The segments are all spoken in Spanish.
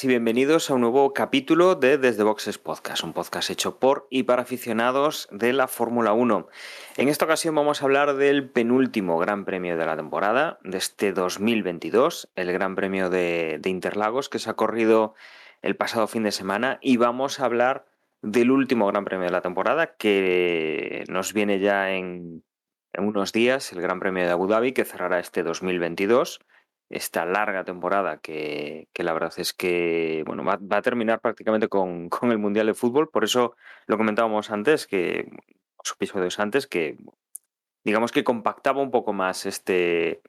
y bienvenidos a un nuevo capítulo de Desde Boxes Podcast, un podcast hecho por y para aficionados de la Fórmula 1. En esta ocasión vamos a hablar del penúltimo Gran Premio de la temporada, de este 2022, el Gran Premio de, Interlagos que se ha corrido el pasado fin de semana y vamos a hablar del último Gran Premio de la temporada que nos viene ya en, en unos días, el Gran Premio de Abu Dhabi que cerrará este 2022 esta larga temporada que, la verdad es que bueno, va, a terminar prácticamente con, el Mundial de Fútbol. Por eso lo comentábamos antes, que antes, que digamos que compactaba un poco más este,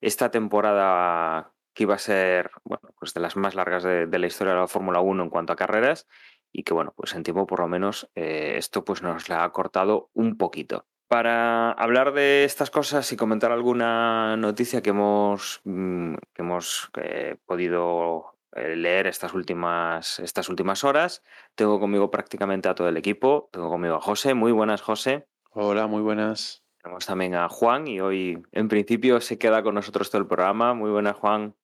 esta temporada que iba a ser bueno, pues de las más largas de, la historia de la Fórmula 1 en cuanto a carreras y que bueno, pues en tiempo por lo menos eh, esto pues nos la ha cortado un poquito. Para hablar de estas cosas y comentar alguna noticia que hemos, mm, que hemos eh, podido eh, leer estas últimas, estas últimas horas, tengo conmigo prácticamente a todo el equipo. Tengo conmigo a José. Muy buenas, José. Hola, muy buenas. Tenemos también a Juan y hoy, en principio, se queda con nosotros todo el programa. Muy buenas, Juan.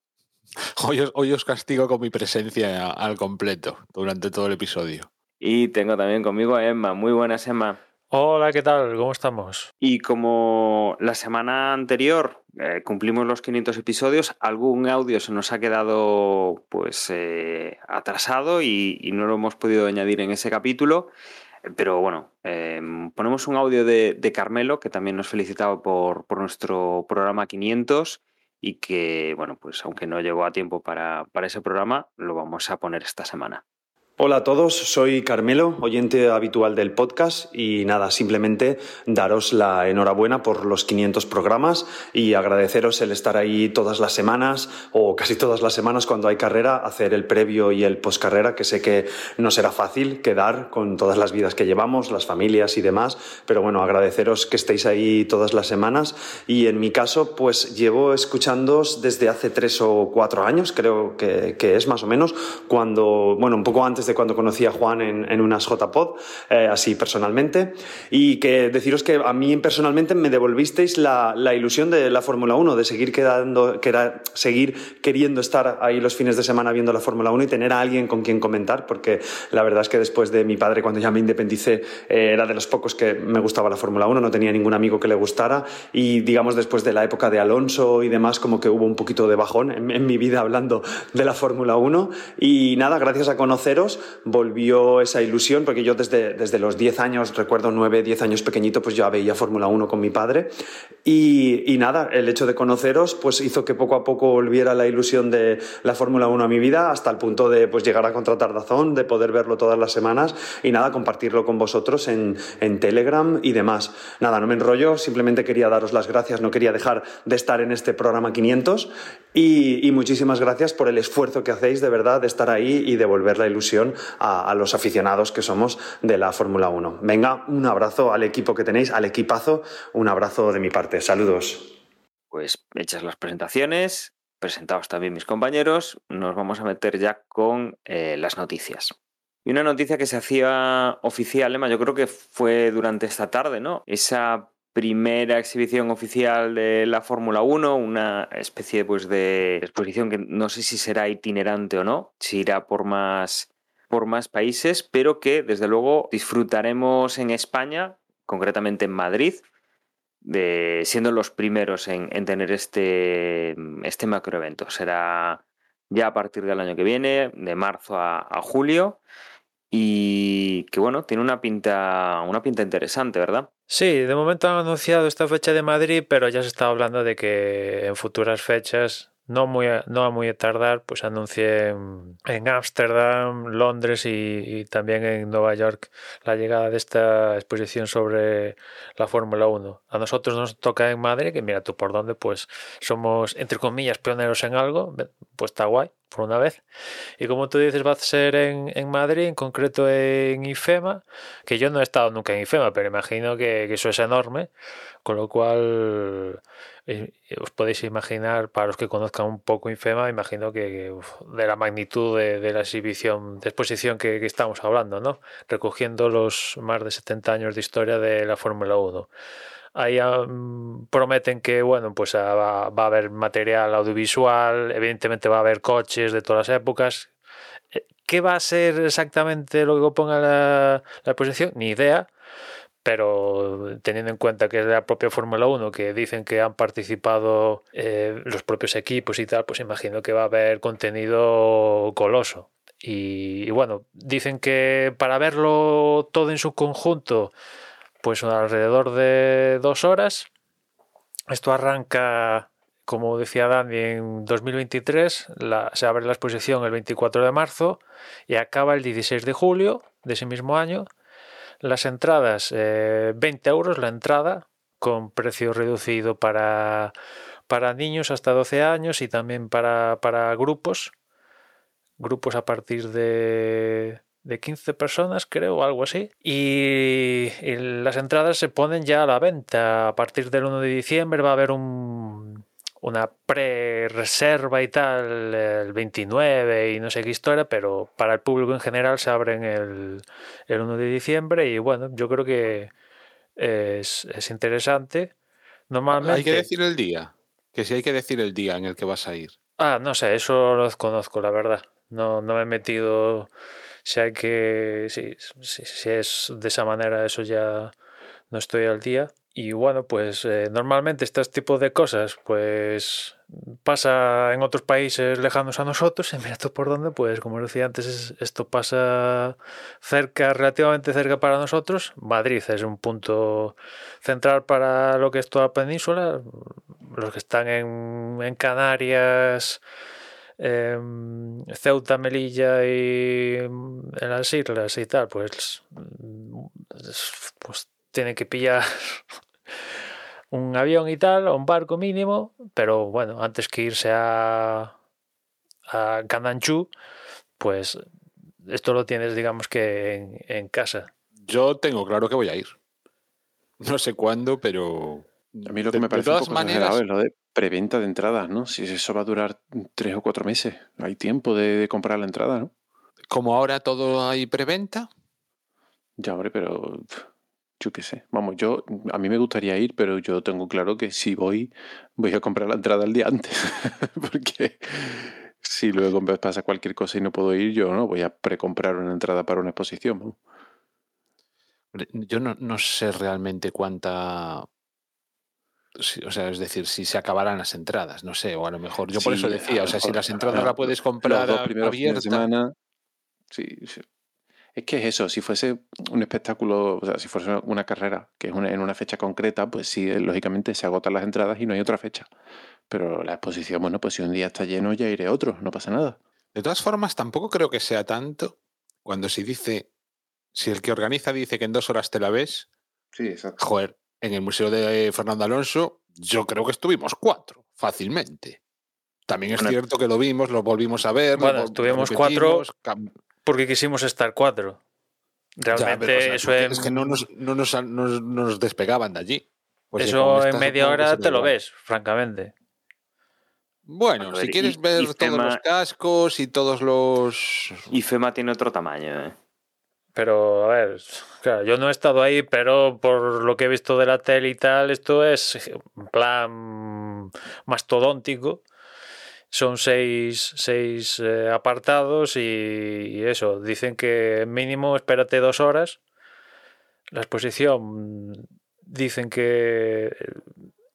Hoy os, hoy os castigo con mi presencia al completo durante todo el episodio. Y tengo también conmigo a Emma. Muy buenas, Emma. Hola, ¿qué tal? ¿Cómo estamos? Y como la semana anterior eh, cumplimos los 500 episodios, algún audio se nos ha quedado pues eh, atrasado y, no lo hemos podido añadir en ese capítulo. Pero bueno, em, ponemos un audio de, Carmelo que también nos felicitaba por, por, nuestro programa 500 y que, bueno, pues aunque no llegó a tiempo para, para ese programa, lo vamos a poner esta semana. Hola a todos, soy Carmelo, oyente habitual del podcast y nada, simplemente daros la enhorabuena por los 500 programas y agradeceros el estar ahí todas las semanas o casi todas las semanas cuando hay carrera, hacer el previo y el postcarrera, que sé que no será fácil quedar con todas las vidas que llevamos, las familias y demás, pero bueno, agradeceros que estéis ahí todas las semanas. Y en mi caso pues llevo escuchándoos desde hace tres o cuatro años, creo que, que es más o menos, cuando, bueno, un poco antes de cuando conocí a Juan en, en unas JPod, eh, así personalmente, y que deciros que a mí personalmente me devolvisteis la, la ilusión de la Fórmula 1, de seguir quedando, que era, seguir queriendo estar ahí los fines de semana viendo la Fórmula 1 y tener a alguien con quien comentar, porque la verdad es que después de mi padre, cuando ya me independicé, eh, era de los pocos que me gustaba la Fórmula 1, no tenía ningún amigo que le gustara, y digamos después de la época de Alonso y demás, como que hubo un poquito de bajón en, en mi vida hablando de la Fórmula 1, y nada, gracias a conoceros, volvió esa ilusión, porque yo desde, desde los 10 años, recuerdo 9, 10 años pequeñito, pues ya veía Fórmula 1 con mi padre. Y, y, nada, el hecho de conoceros pues hizo que poco a poco volviera la ilusión de la Fórmula 1 a mi vida, hasta el punto de pues llegar a contratar Dazón, de poder verlo todas las semanas y nada, compartirlo con vosotros en, en Telegram y demás. Nada, no me enrollo, simplemente quería daros las gracias, no quería dejar de estar en este programa 500 y, y muchísimas gracias por el esfuerzo que hacéis de verdad de estar ahí y de volver la ilusión a, los aficionados que somos de la Fórmula 1. Venga, un abrazo al equipo que tenéis, al equipazo, un abrazo de mi parte. Saludos. Pues hechas las presentaciones, presentados también mis compañeros, nos vamos a meter ya con eh, las noticias. Y una noticia que se hacía oficial, Emma, yo creo que fue durante esta tarde, ¿no? Esa primera exhibición oficial de la Fórmula 1, una especie pues, de exposición que no sé si será itinerante o no, si irá por más por más países, pero que desde luego disfrutaremos en España, concretamente en Madrid, de, siendo los primeros en, tener este, este macroevento. Será ya a partir del año que viene, de marzo a, julio, y que bueno, tiene una pinta, una pinta interesante, ¿verdad? Sí, de momento han anunciado esta fecha de Madrid, pero ya se está hablando de que en futuras fechas no muy a, no muy tardar, pues anuncié en Ámsterdam, Londres y, también en Nueva York la llegada de esta exposición sobre la Fórmula 1. A nosotros nos toca en Madrid, que mira tú por dónde, pues somos, entre comillas, pioneros en algo, pues está guay. por una vez. Y como tú dices, va a ser en, en, Madrid, en concreto en IFEMA, que yo no he estado nunca en IFEMA, pero imagino que, que eso es enorme, con lo cual eh, os podéis imaginar, para los que conozcan un poco IFEMA, imagino que, uf, de la magnitud de, de, la exhibición, de exposición que, que, estamos hablando, ¿no? recogiendo los más de 70 años de historia de la Fórmula 1 ahí um, prometen que bueno pues uh, va, va, a haber material audiovisual evidentemente va a haber coches de todas las épocas eh, ¿qué va a ser exactamente lo que ponga la, la exposición? ni idea pero teniendo en cuenta que es la propia Fórmula 1 que dicen que han participado eh, los propios equipos y tal, pues imagino que va a haber contenido coloso. Y, y, bueno, dicen que para verlo todo en su conjunto, pues alrededor de dos horas. Esto arranca, como decía Dani, en 2023, la, se abre la exposición el 24 de marzo y acaba el 16 de julio de ese mismo año. Las entradas, eh, 20 euros la entrada, con precio reducido para, para niños hasta 12 años y también para, para grupos, grupos a partir de de 15 personas, creo, algo así. Y, y, las entradas se ponen ya a la venta. A partir del 1 de diciembre va a haber un, una pre-reserva y tal el 29 y no sé qué historia, pero para el público en general se abren el, el 1 de diciembre y bueno, yo creo que es, es interesante. Normalmente... Hay que decir el día, que si hay que decir el día en el que vas a ir. Ah, no sé, eso lo desconozco, la verdad. No, no me he metido si hay que, si, si, si, es de esa manera, eso ya no estoy al día. Y bueno, pues eh, normalmente este tipo de cosas, pues pasa en otros países lejanos a nosotros, y mira tú por dónde, pues como decía antes, es, esto pasa cerca, relativamente cerca para nosotros. Madrid es un punto central para lo que es toda la península. Los que están en, en Canarias, eh, Ceuta, Melilla y en las islas y tal, pues, pues tiene que pillar un avión y tal, o un barco mínimo, pero bueno, antes que irse a, a Candanchú, pues esto lo tienes, digamos que en, en, casa. Yo tengo claro que voy a ir. No sé cuándo, pero. A mí lo que de, me parece de un poco maneras, es lo de preventa de entradas, ¿no? Si eso va a durar tres o cuatro meses, hay tiempo de, de comprar la entrada, ¿no? Como ahora todo hay preventa. Ya, hombre, pero yo qué sé. Vamos, yo a mí me gustaría ir, pero yo tengo claro que si voy, voy a comprar la entrada el día antes. Porque si luego pasa cualquier cosa y no puedo ir, yo no voy a precomprar una entrada para una exposición. ¿no? Yo no, no, sé realmente cuánta. O sea, es decir, si se acabarán las entradas, no sé, o a lo mejor, yo por Sí, eso decía, o sea, si las entradas las puedes Los comprar dos primeros fines de abierta, semana. Sí, sí. Es que es eso, si fuese un espectáculo, o sea, si fuese una carrera que es una, en una fecha concreta, pues sí, eh, lógicamente se agotan las entradas y no hay otra fecha. Pero la exposición, bueno, pues si un día está lleno, ya iré otro, no pasa nada. De todas formas, tampoco creo que sea tanto cuando se dice, si el que organiza dice que en dos horas te la ves, Sí, exacto. joder, en el Museo de Fernando Alonso, yo creo que estuvimos cuatro, fácilmente. También es Bueno. cierto que lo vimos, lo volvimos a ver. lo Bueno, estuvimos cam- Porque quisimos estar cuatro. Ya, Realmente pero, o sea, eso en, es que no nos, no nos, no nos- no nos despegaban de allí. Pues eso en media hora te lo ves, francamente. Bueno, ver, si quieres y- ver y todos los cascos y todos los... Y FEMA tiene otro tamaño, ¿eh? Pero, a ver, claro, yo no he estado ahí, pero por lo que he visto de la tele y tal, esto es en plan mastodóntico. Son seis, seis eh, apartados y, y eso, dicen que mínimo espérate dos horas. La exposición dicen que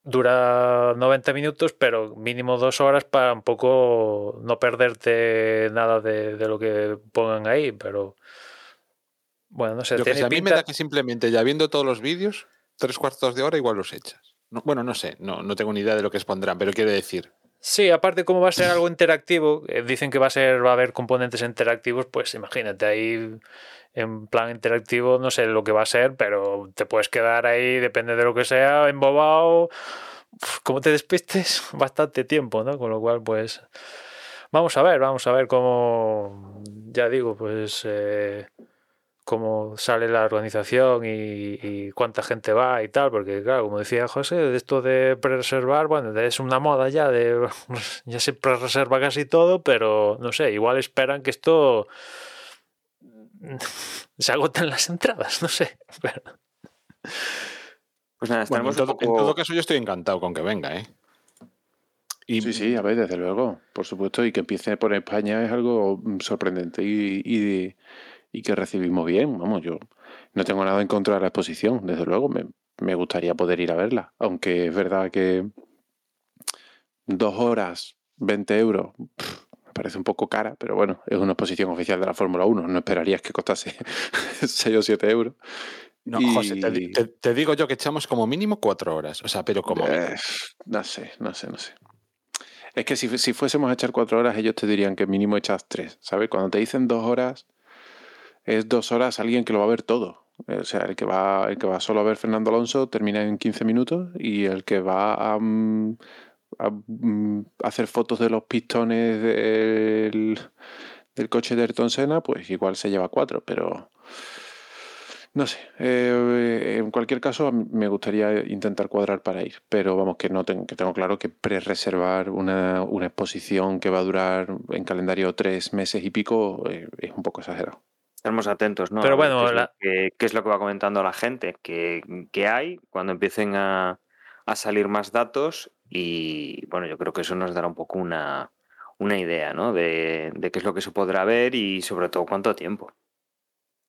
dura 90 minutos, pero mínimo dos horas para un poco no perderte nada de, de lo que pongan ahí, pero bueno, no sé, Yo que a mí me da que simplemente ya viendo todos los vídeos, tres cuartos de hora igual los echas. No, bueno, no sé, no, no tengo ni idea de lo que expondrán, pero quiero decir, Sí, aparte como va a ser algo interactivo, eh, dicen que va a ser, va a haber componentes interactivos, pues imagínate ahí en plan interactivo, no sé lo que va a ser, pero te puedes quedar ahí, depende de lo que sea, embobado, como te despistes, bastante tiempo, ¿no? Con lo cual, pues, Vamos a ver, vamos a ver cómo, ya digo, pues eh, cómo sale la organización y, y, cuánta gente va y tal, porque claro, como decía José, esto de pre-reservar, bueno, es una moda ya, de ya se pre-reserva casi todo, pero no sé, igual esperan que esto se agoten las entradas, no sé. Pero... Pues nada, Bueno, en, todo, un poco... en todo caso, yo estoy encantado con que venga, ¿eh? Y Sí, sí, a ver, desde luego, por supuesto, y que empiece por España es algo mm, sorprendente y, y, y que recibimos bien. Vamos, yo no tengo nada en contra de la exposición, desde luego, me, me gustaría poder ir a verla, aunque es verdad que dos horas, 20 euros, pff, me parece un poco cara, pero bueno, es una exposición oficial de la Fórmula 1, no esperarías que costase 6 o 7 euros. no, y- José, te, te- te digo yo que echamos como mínimo cuatro horas. O sea, pero como. Eh, no sé, no sé, no sé. Es que si, si fuésemos a echar cuatro horas, ellos te dirían que mínimo echas tres, ¿sabes? Cuando te dicen dos horas, es dos horas alguien que lo va a ver todo. O sea, el que va, el que va solo a ver Fernando Alonso termina en 15 minutos y el que va a, mm, a, mm, hacer fotos de los pistones del, del coche de Ayrton Senna, pues igual se lleva cuatro, pero no sé. eh, en cualquier caso, me gustaría intentar cuadrar para ir, pero vamos, que no tengo, que tengo claro que pre-reservar una, una exposición que va a durar en calendario tres meses y pico eh, es un poco exagerado. Estaremos atentos, ¿no? Pero bueno, qué es, la- lo que, qué es lo que va comentando la gente, que, que hay cuando empiecen a, a salir más datos y bueno, yo creo que eso nos dará un poco una, una idea, ¿no? De, de qué es lo que se podrá ver y sobre todo cuánto tiempo.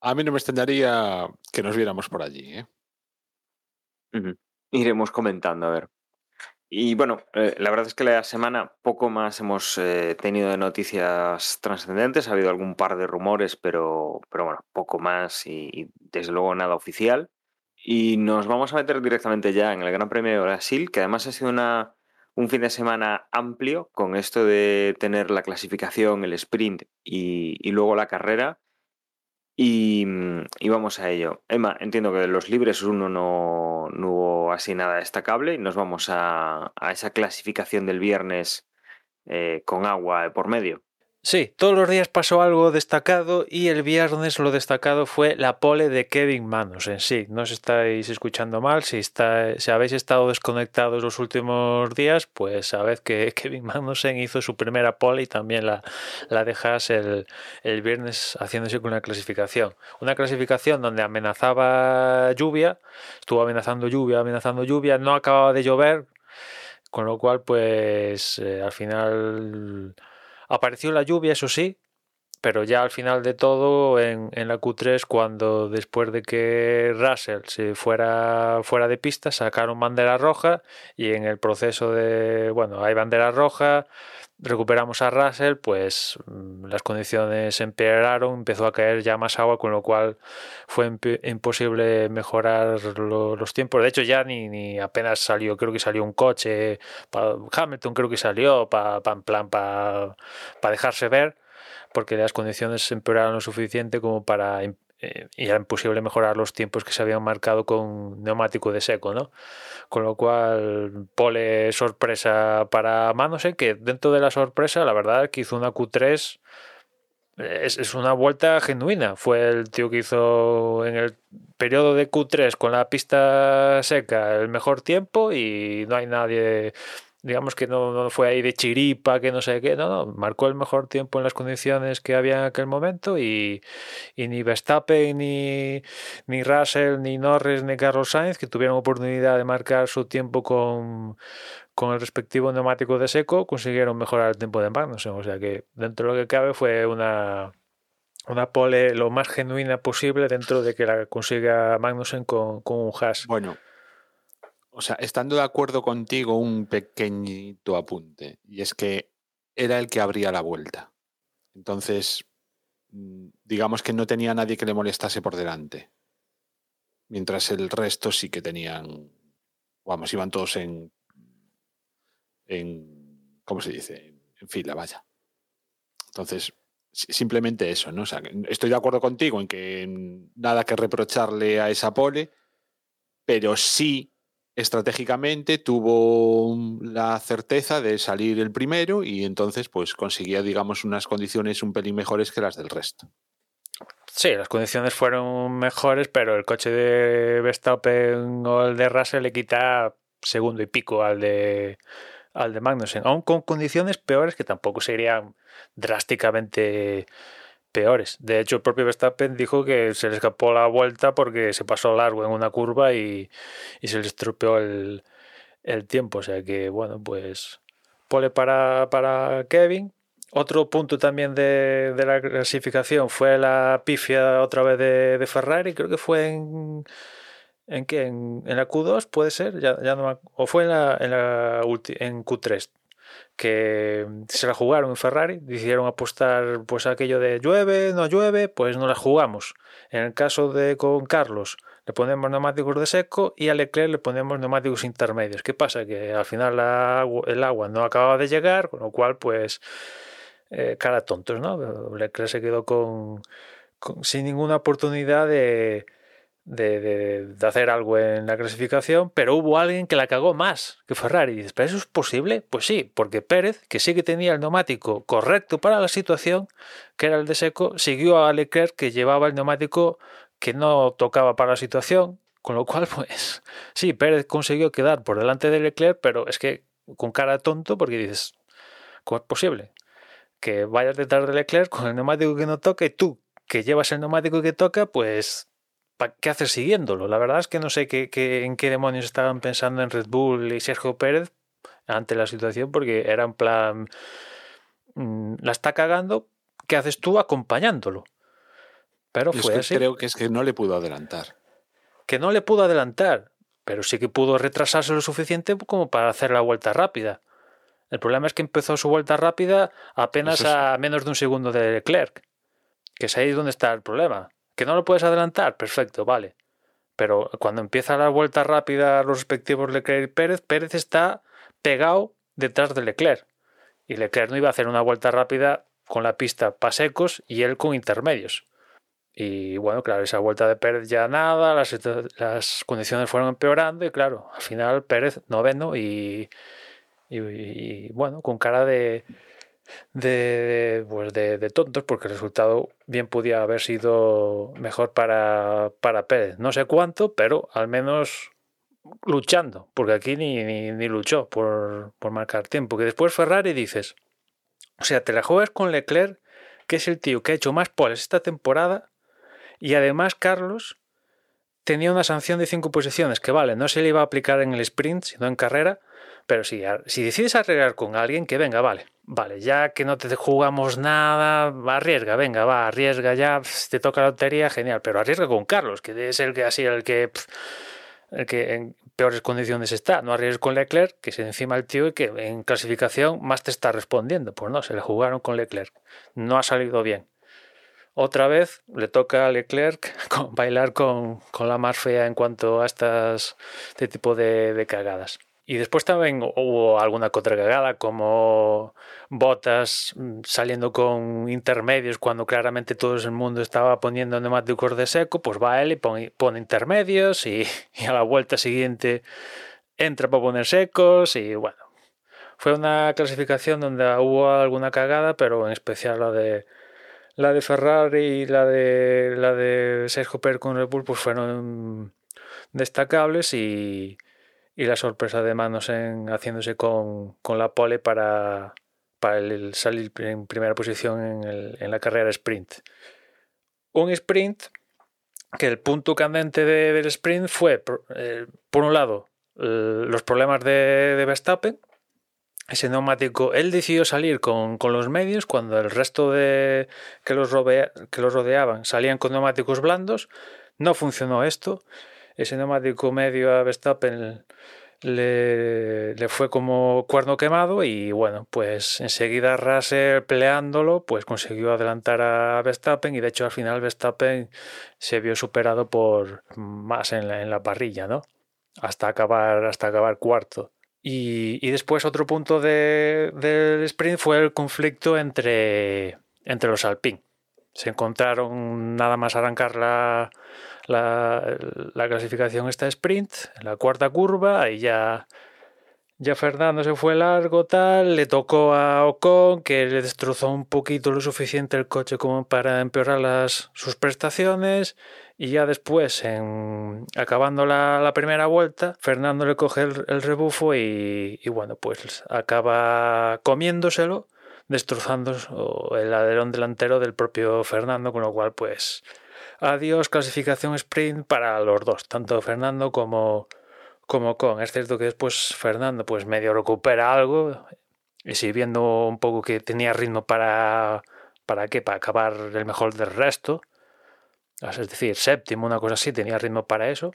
A mí no me extrañaría que nos viéramos por allí, ¿eh? Iremos comentando, a ver. Y bueno, eh, la verdad es que la semana poco más hemos eh, tenido de noticias trascendentes. Ha habido algún par de rumores, pero, pero bueno, poco más y, desde luego nada oficial. Y nos vamos a meter directamente ya en el Gran Premio de Brasil, que además ha sido una, un fin de semana amplio con esto de tener la clasificación, el sprint y luego la carrera. Y, mm, y vamos a ello. Emma, entiendo que de los libres uno no, hubo así nada destacable y nos vamos a, esa clasificación del viernes eh, con agua por medio. Sí, todos los días pasó algo destacado y el viernes lo destacado fue la pole de Kevin Magnussen. Sí, no os estáis escuchando mal. Si, está, si habéis estado desconectados los últimos días, pues sabed que Kevin Magnussen hizo su primera pole y también la, la dejas el, el viernes haciéndose con una clasificación. Una clasificación donde amenazaba lluvia, estuvo amenazando lluvia, amenazando lluvia, no acababa de llover, con lo cual, pues eh, al final Apareció la lluvia, eso sí, pero ya al final de todo, en, en, la Q3, cuando después de que Russell se fuera fuera de pista, sacaron bandera roja y en el proceso de, bueno, hay bandera roja, recuperamos a Russell, pues las condiciones empeoraron, empezó a caer ya más agua, con lo cual fue imposible mejorar lo, los tiempos. De hecho, ya ni, ni, apenas salió, creo que salió un coche, Hamilton creo que salió, para para pa dejarse ver, porque las condiciones empeoraron lo suficiente como para eh, y era imposible mejorar los tiempos que se habían marcado con neumático de seco, ¿no? Con lo cual, pole sorpresa para Magnussen, que dentro de la sorpresa, la verdad que hizo una Q3 es, es, una vuelta genuina. Fue el tío que hizo en el periodo de Q3 con la pista seca el mejor tiempo y no hay nadie digamos que no, fue ahí de chiripa, que no sé qué, no, no, marcó el mejor tiempo en las condiciones que había en aquel momento y, y ni Verstappen, ni, ni Russell, ni Norris, ni Carlos Sainz, que tuvieron oportunidad de marcar su tiempo con, con el respectivo neumático de seco, consiguieron mejorar el tiempo de Magnussen, o sea que dentro de lo que cabe fue una, una pole lo más genuina posible dentro de que la consiga Magnussen con, con un hash. Bueno, o sea, estando de acuerdo contigo, un pequeñito apunte, y es que era el que abría la vuelta. Entonces, mm, digamos que no tenía nadie que le molestase por delante. Mientras el resto sí que tenían, vamos, iban todos en, en ¿cómo se dice? En fila, vaya. Entonces, simplemente eso, ¿no? O sea, estoy de acuerdo contigo en que nada que reprocharle a esa pole, pero sí estratégicamente tuvo la certeza de salir el primero y entonces pues conseguía, digamos, unas condiciones un pelín mejores que las del resto. Sí, las condiciones fueron mejores, pero el coche de Verstappen o el de Russell le quita segundo y pico al de al de Magnussen, aún con condiciones peores que tampoco serían drásticamente peores. De hecho, el propio Verstappen dijo que se le escapó la vuelta porque se pasó largo en una curva y, se le estropeó el, el, tiempo. O sea que, bueno, pues pole para, para Kevin. Otro punto también de, de, la clasificación fue la pifia otra vez de, de Ferrari, creo que fue en... ¿En qué? ¿En, en la Q2 puede ser? Ya no, ¿O fue en, la, en, la en Q3? Que se la jugaron en Ferrari, decidieron apostar pues aquello de llueve, no llueve, pues no la jugamos. En el caso de con Carlos le ponemos neumáticos de seco y a Leclerc le ponemos neumáticos intermedios. ¿Qué pasa? Que al final el agua no acababa de llegar, con lo cual pues eh, cara tontos, ¿no? Leclerc se quedó con sin ninguna oportunidad de, de, hacer algo en la clasificación, pero hubo alguien que la cagó más que Ferrari. Y dices, ¿pero eso es posible? Pues sí, porque Pérez, que sí que tenía el neumático correcto para la situación, que era el de seco, siguió a Leclerc que llevaba el neumático que no tocaba para la situación, con lo cual, pues sí, Pérez consiguió quedar por delante de Leclerc, pero es que con cara tonto, porque dices, ¿cómo es posible? Que vayas detrás de Leclerc con el neumático que no toca y tú, que llevas el neumático que toca, pues ¿qué hacer siguiéndolo? La verdad es que no sé qué, qué, en qué demonios estaban pensando en Red Bull y Sergio Pérez ante la situación, porque era en plan, mmm, la está cagando, ¿qué haces tú acompañándolo? Pero fue así. Creo que es que no le pudo adelantar. Que no le pudo adelantar, pero sí que pudo retrasarse lo suficiente como para hacer la vuelta rápida. El problema es que empezó su vuelta rápida apenas es- a menos de un segundo de Leclerc. Que es ahí donde está el problema. ¿Que no lo puedes adelantar? Perfecto, vale. Pero cuando empieza la vuelta rápida los respectivos Leclerc y Pérez, Pérez está pegado detrás de Leclerc. Y Leclerc no iba a hacer una vuelta rápida con la pista para secos y él con intermedios. Y bueno, claro, esa vuelta de Pérez ya nada, las, condiciones fueron empeorando y claro, al final Pérez noveno y bueno, con cara de, de, pues de, de, tontos porque el resultado bien podía haber sido mejor para, para Pérez. No sé cuánto, pero al menos luchando, porque aquí ni, ni, ni luchó por, por, marcar tiempo. Que después Ferrari dices, o sea, te la juegas con Leclerc, que es el tío que ha hecho más poles esta temporada, y además Carlos tenía una sanción de cinco posiciones, que vale, no se le iba a aplicar en el sprint, sino en carrera, pero si, si decides arreglar con alguien, que venga, vale, vale, ya que no te jugamos nada, arriesga, venga, va, arriesga ya, te toca la lotería, genial, pero arriesga con Carlos, que es el que así el que, el que en peores condiciones está, no arriesgues con Leclerc, que es encima el tío y que en clasificación más te está respondiendo, pues no, se le jugaron con Leclerc, no ha salido bien. Otra vez le toca a Leclerc con, bailar con, con, la más fea en cuanto a estas, este tipo de, de cagadas. Y después también hubo alguna otra cagada, como botas saliendo con intermedios cuando claramente todo el mundo estaba poniendo neumáticos de seco, pues va él y pone, intermedios y, y, a la vuelta siguiente entra para poner secos y bueno. Fue una clasificación donde hubo alguna cagada, pero en especial la de la de Ferrari y la de la de Sergio Pérez con Red Bull pues fueron destacables y, y la sorpresa de manos en haciéndose con, con la pole para, para salir en primera posición en, el, en, la carrera sprint. Un sprint que el punto candente de, del sprint fue, por, eh, un lado, los problemas de, de, Verstappen. Ese neumático, él decidió salir con, con, los medios cuando el resto de que los, rodea, que los rodeaban salían con neumáticos blandos. No funcionó esto. Ese neumático medio a Verstappen le, le, fue como cuerno quemado y bueno, pues enseguida Russell peleándolo, pues consiguió adelantar a Verstappen y de hecho al final Verstappen se vio superado por más en la, parrilla, ¿no? Hasta acabar, hasta acabar cuarto. Y, y después otro punto del de, sprint fue el conflicto entre, entre los Alpine. se encontraron nada más arrancar la, la, la clasificación esta sprint, en la cuarta curva, y ya, ya Fernando se fue largo, tal, le tocó a Ocon, que le destrozó un poquito lo suficiente el coche como para empeorar las, sus prestaciones, y ya después, en, acabando la, primera vuelta, Fernando le coge el, el rebufo y, y bueno, pues acaba comiéndoselo destrozando el alerón delantero del propio Fernando, con lo cual pues adiós clasificación sprint para los dos, tanto Fernando como, como Con. Es cierto que después Fernando pues medio recupera algo y si viendo un poco que tenía ritmo para para qué, para acabar el mejor del resto, es decir, séptimo, una cosa así, tenía ritmo para eso,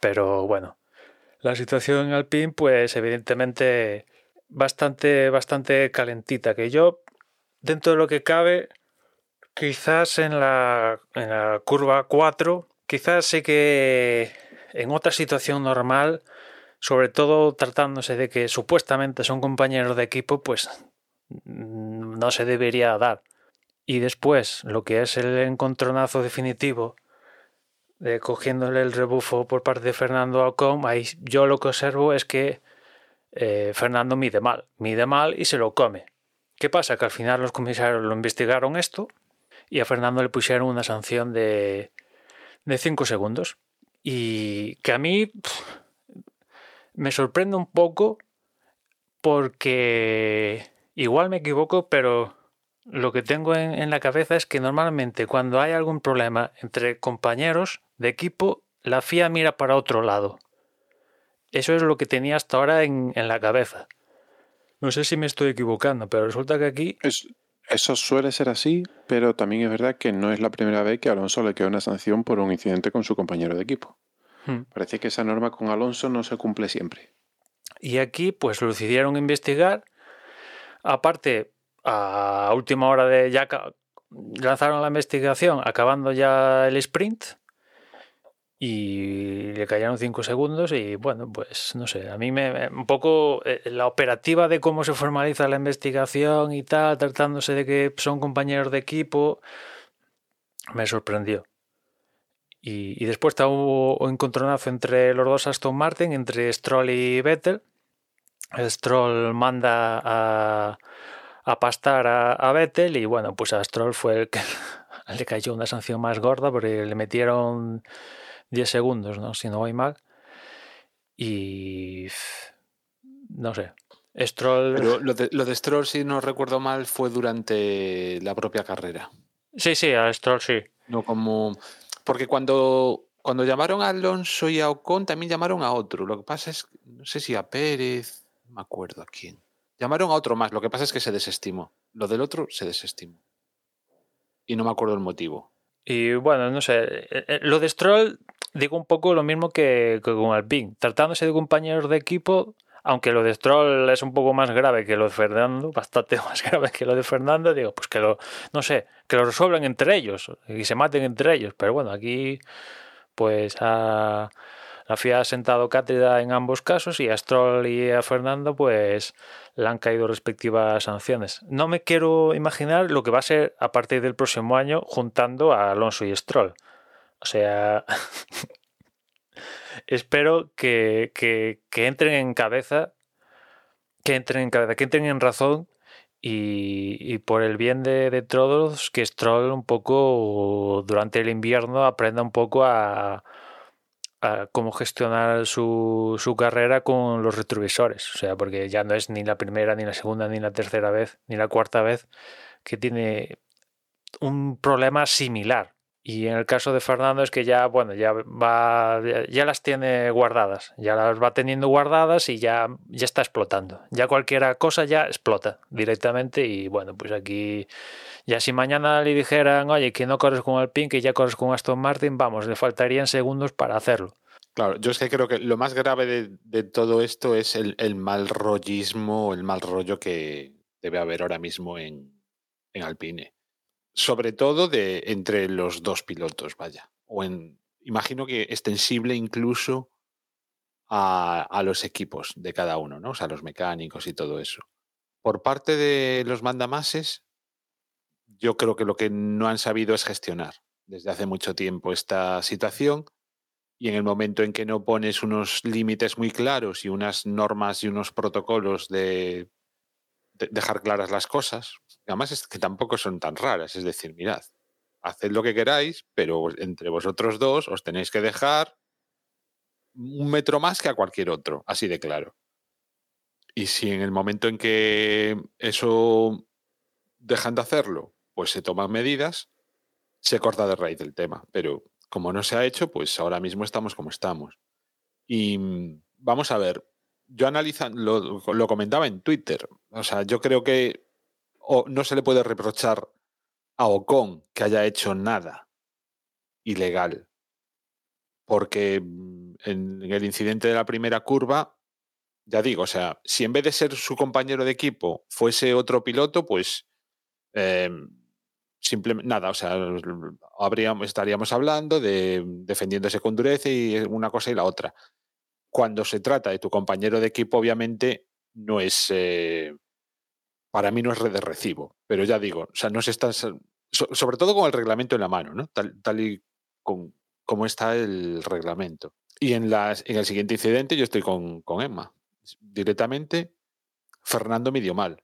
pero bueno, la situación en Alpine pues evidentemente bastante, bastante calentita, que yo, dentro de lo que cabe, quizás en la, curva 4, quizás sí que en otra situación normal, sobre todo tratándose de que supuestamente son compañeros de equipo, pues no se debería dar. Y después, lo que es el encontronazo definitivo, de cogiéndole el rebufo por parte de Fernando Alcom, ahí yo lo que observo es que eh, Fernando mide mal, mide mal y se lo come. ¿Qué pasa? Que al final los comisarios lo investigaron esto y a Fernando le pusieron una sanción de 5 segundos. Y que a mí me sorprende un poco porque igual me equivoco, pero lo que tengo en, la cabeza es que normalmente cuando hay algún problema entre compañeros de equipo, la FIA mira para otro lado. Eso es lo que tenía hasta ahora en, en la cabeza. No sé si me estoy equivocando, pero resulta que aquí... eso suele ser así, pero también es verdad que no es la primera vez que a Alonso le queda una sanción por un incidente con su compañero de equipo. Hmm. Parece que esa norma con Alonso no se cumple siempre. Y aquí pues lo decidieron investigar. Aparte, a última hora de ya lanzaron la investigación, acabando ya el sprint, y le cayeron cinco segundos y bueno, pues no sé, a mí me un poco eh, la operativa de cómo se formaliza la investigación y tal, tratándose de que son compañeros de equipo, me sorprendió. Y, y después hubo un encontronazo entre los dos Aston Martin, entre Stroll y Vettel. Stroll manda a, a pastar a, a Vettel y bueno, pues a Stroll fue el que le cayó una sanción más gorda porque le metieron 10 segundos, ¿no? Si no voy mal. Y. No sé. Stroll. Pero lo de, lo de Stroll, si no recuerdo mal, fue durante la propia carrera. Sí, sí, a Stroll sí. No como. Porque cuando, cuando llamaron a Alonso y a Ocon, también llamaron a otro. Lo que pasa es. No sé si a Pérez. No me acuerdo a quién. Llamaron a otro más. Lo que pasa es que se desestimó. Lo del otro se desestimó. Y no me acuerdo el motivo. Y bueno, no sé. Lo de Stroll digo un poco lo mismo que, que, con Alpine. Tratándose de compañeros de equipo, aunque lo de Stroll es un poco más grave que lo de Fernando, bastante más grave que lo de Fernando, digo, pues que lo, no sé, que lo resuelvan entre ellos y se maten entre ellos. Pero bueno, aquí pues a, la FIA ha sentado cátedra en ambos casos y a Stroll y a Fernando pues le han caído respectivas sanciones. No me quiero imaginar lo que va a ser a partir del próximo año juntando a Alonso y Stroll. O sea, espero que, que, entren en cabeza, que entren en cabeza, que entren en razón y, y por el bien de, de, todos, que Stroll un poco durante el invierno aprenda un poco a, a cómo gestionar su, su, carrera con los retrovisores. O sea, porque ya no es ni la primera, ni la segunda, ni la tercera vez, ni la cuarta vez que tiene un problema similar y en el caso de Fernando es que ya, bueno, ya va, ya las tiene guardadas, ya las va teniendo guardadas y ya, ya está explotando. Ya cualquier cosa ya explota directamente y bueno, pues aquí ya si mañana le dijeran, oye, que no corres con Alpine, que ya corres con Aston Martin, vamos, le faltarían segundos para hacerlo. Claro, yo es que creo que lo más grave de, de todo esto es el, el, mal rollismo, el mal rollo que debe haber ahora mismo en, en Alpine sobre todo de entre los dos pilotos, vaya. O en, imagino que extensible incluso a, a, los equipos de cada uno, ¿no? O sea, los mecánicos y todo eso. Por parte de los mandamases, yo creo que lo que no han sabido es gestionar desde hace mucho tiempo esta situación y en el momento en que no pones unos límites muy claros y unas normas y unos protocolos de, de dejar claras las cosas, además es que tampoco son tan raras, es decir, mirad, haced lo que queráis, pero entre vosotros dos os tenéis que dejar un metro más que a cualquier otro, así de claro. Y si en el momento en que eso dejan de hacerlo, pues se toman medidas, se corta de raíz el tema. Pero como no se ha hecho, pues ahora mismo estamos como estamos. Y mm, vamos a ver, yo analizando, lo, lo comentaba en Twitter, o sea, yo creo que o no se le puede reprochar a Ocon que haya hecho nada ilegal. Porque mm, en, el incidente de la primera curva, ya digo, o sea, si en vez de ser su compañero de equipo fuese otro piloto, pues eh, simplemente nada, o sea, habríamos, estaríamos hablando de defendiéndose con dureza y una cosa y la otra. Cuando se trata de tu compañero de equipo, obviamente no es, eh, para mí no es de recibo, pero ya digo, o sea, no se está, so- sobre todo con el reglamento en la mano, ¿no? Tal, tal y con, como está el reglamento. Y en, las, en el siguiente incidente yo estoy con, con Emma. Directamente, Fernando me dio mal,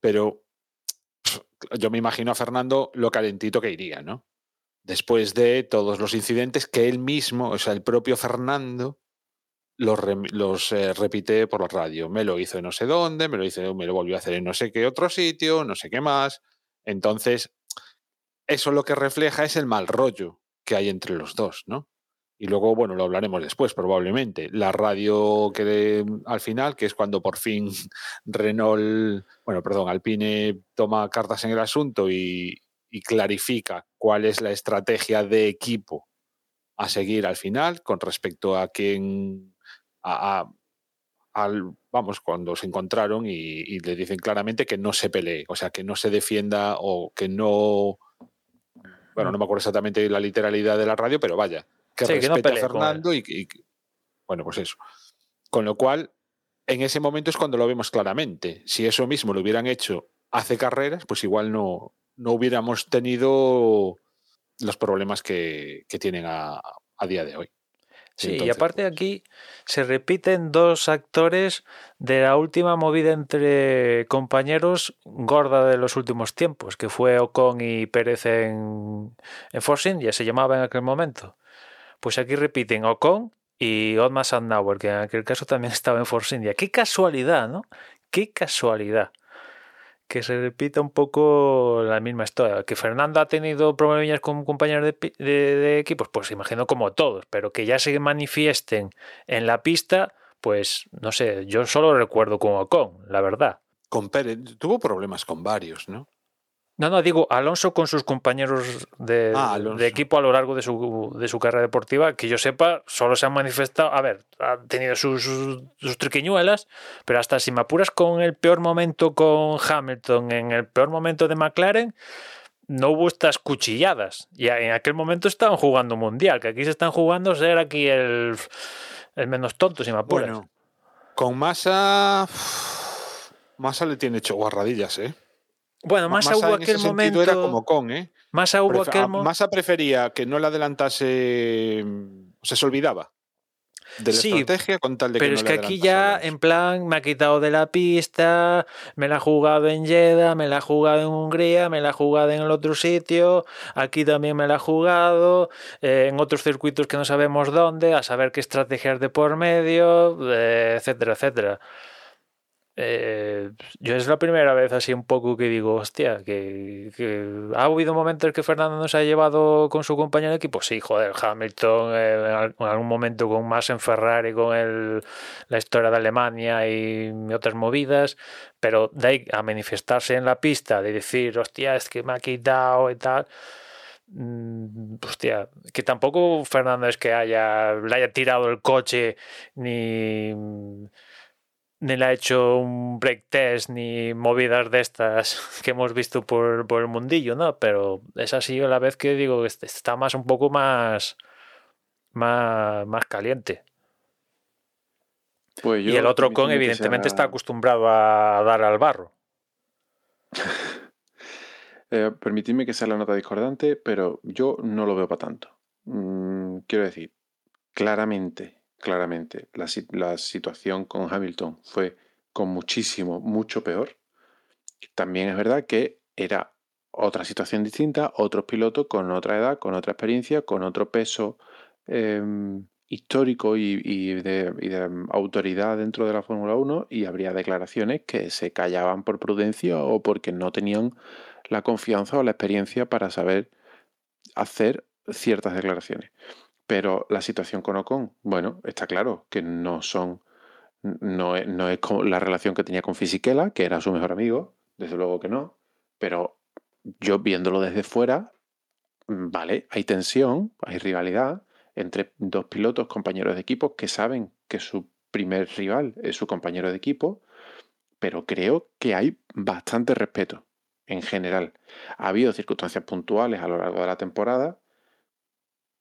pero yo me imagino a Fernando lo calentito que iría, ¿no? Después de todos los incidentes que él mismo, o sea, el propio Fernando, los, los eh, repite por la radio. Me lo hizo en no sé dónde, me lo hizo, me lo volvió a hacer en no sé qué otro sitio, no sé qué más. Entonces, eso lo que refleja es el mal rollo que hay entre los dos, ¿no? Y luego, bueno, lo hablaremos después, probablemente. La radio que al final, que es cuando por fin Renault, bueno, perdón, Alpine toma cartas en el asunto y clarifica cuál es la estrategia de equipo a seguir al final con respecto a quién, a, a- al, vamos, cuando se encontraron y, y le dicen claramente que no se pelee, o sea, que no se defienda o que no, bueno, no me acuerdo exactamente la literalidad de la radio, pero vaya, que Sí, que no pelee a Fernando y, y- bueno, pues eso. Con lo cual, en ese momento es cuando lo vemos claramente. Si eso mismo lo hubieran hecho hace carreras, pues igual no, no hubiéramos tenido los problemas que, que tienen a, a día de hoy. Sí, y aparte pues, aquí se repiten dos actores de la última movida entre compañeros gorda de los últimos tiempos, que fue Ocon y Pérez en, en Force India, se llamaba en aquel momento. Pues aquí repiten Ocon y Otmar Sandauer, que en aquel caso también estaba en Force India. Qué casualidad, ¿no? Qué casualidad. Que se repita un poco la misma historia. Que Fernando ha tenido problemillas con compañeros de- de equipos, pues imagino como todos, pero que ya se manifiesten en la pista, pues no sé, yo solo recuerdo con Ocon, la verdad. con Pérez tuvo problemas con varios, ¿no? No, no, digo, Alonso con sus compañeros de, Ah, de equipo a lo largo de su, de su carrera deportiva, que yo sepa, solo se han manifestado, a ver, ha tenido sus, sus, sus triquiñuelas, pero hasta si me apuras con el peor momento con Hamilton, en el peor momento de McLaren, no hubo estas cuchilladas. Y en aquel momento estaban jugando mundial, que aquí se están jugando ser aquí el, el menos tonto, si me apuras. Bueno, con Massa. Massa le tiene hecho guarradillas, ¿eh? Bueno, más hubo en aquel ese momento. era como con, ¿eh? Más hubo aquel Massa prefería que no le adelantase. mm, O sea, se olvidaba de la Sí, estrategia con tal de Pero que es no que aquí ya, en plan, me ha quitado de la pista, me la ha jugado en Jeddah, me la ha jugado en Hungría, me la ha jugado en el otro sitio, aquí también me la ha jugado, eh, en otros circuitos que no sabemos dónde, a saber qué estrategias de por medio, eh, etcétera, etcétera. Eh, yo es la primera vez así un poco que digo, hostia, que, que ha habido momentos que Fernando nos ha llevado con su compañero de equipo. Sí, joder, Hamilton eh, en al- en algún momento con más en Ferrari, con el, la historia de Alemania y otras movidas, pero de ahí a manifestarse en la pista, de decir, hostia, es que me ha quitado y tal. mm, Hostia, que tampoco Fernando es que haya, le haya tirado el coche ni ni le ha hecho un break test ni movidas de estas que hemos visto por, por el mundillo, ¿no? Pero es así a la vez que digo que est- está más un poco más más, más caliente. Pues y el otro con evidentemente sea- está acostumbrado a dar al barro. Eh, permitidme que sea la nota discordante, pero yo no lo veo para tanto. Mm, quiero decir, claramente, claramente, la, si- la situación con Hamilton fue con muchísimo, mucho peor. También es verdad que era otra situación distinta, otros pilotos con otra edad, con otra experiencia, con otro peso em, histórico y, y de, y de autoridad dentro de la Fórmula 1 y habría declaraciones que se callaban por prudencia o porque no tenían la confianza o la experiencia para saber hacer ciertas declaraciones. Pero la situación con Ocon, bueno, está claro que no son, no es, no es la relación que tenía con Fisichella, que era su mejor amigo, desde luego que no, pero yo viéndolo desde fuera, mm, vale, hay tensión, hay rivalidad entre dos pilotos, compañeros de equipo, que saben que su primer rival es su compañero de equipo, pero creo que hay bastante respeto en general. Ha habido circunstancias puntuales a lo largo de la temporada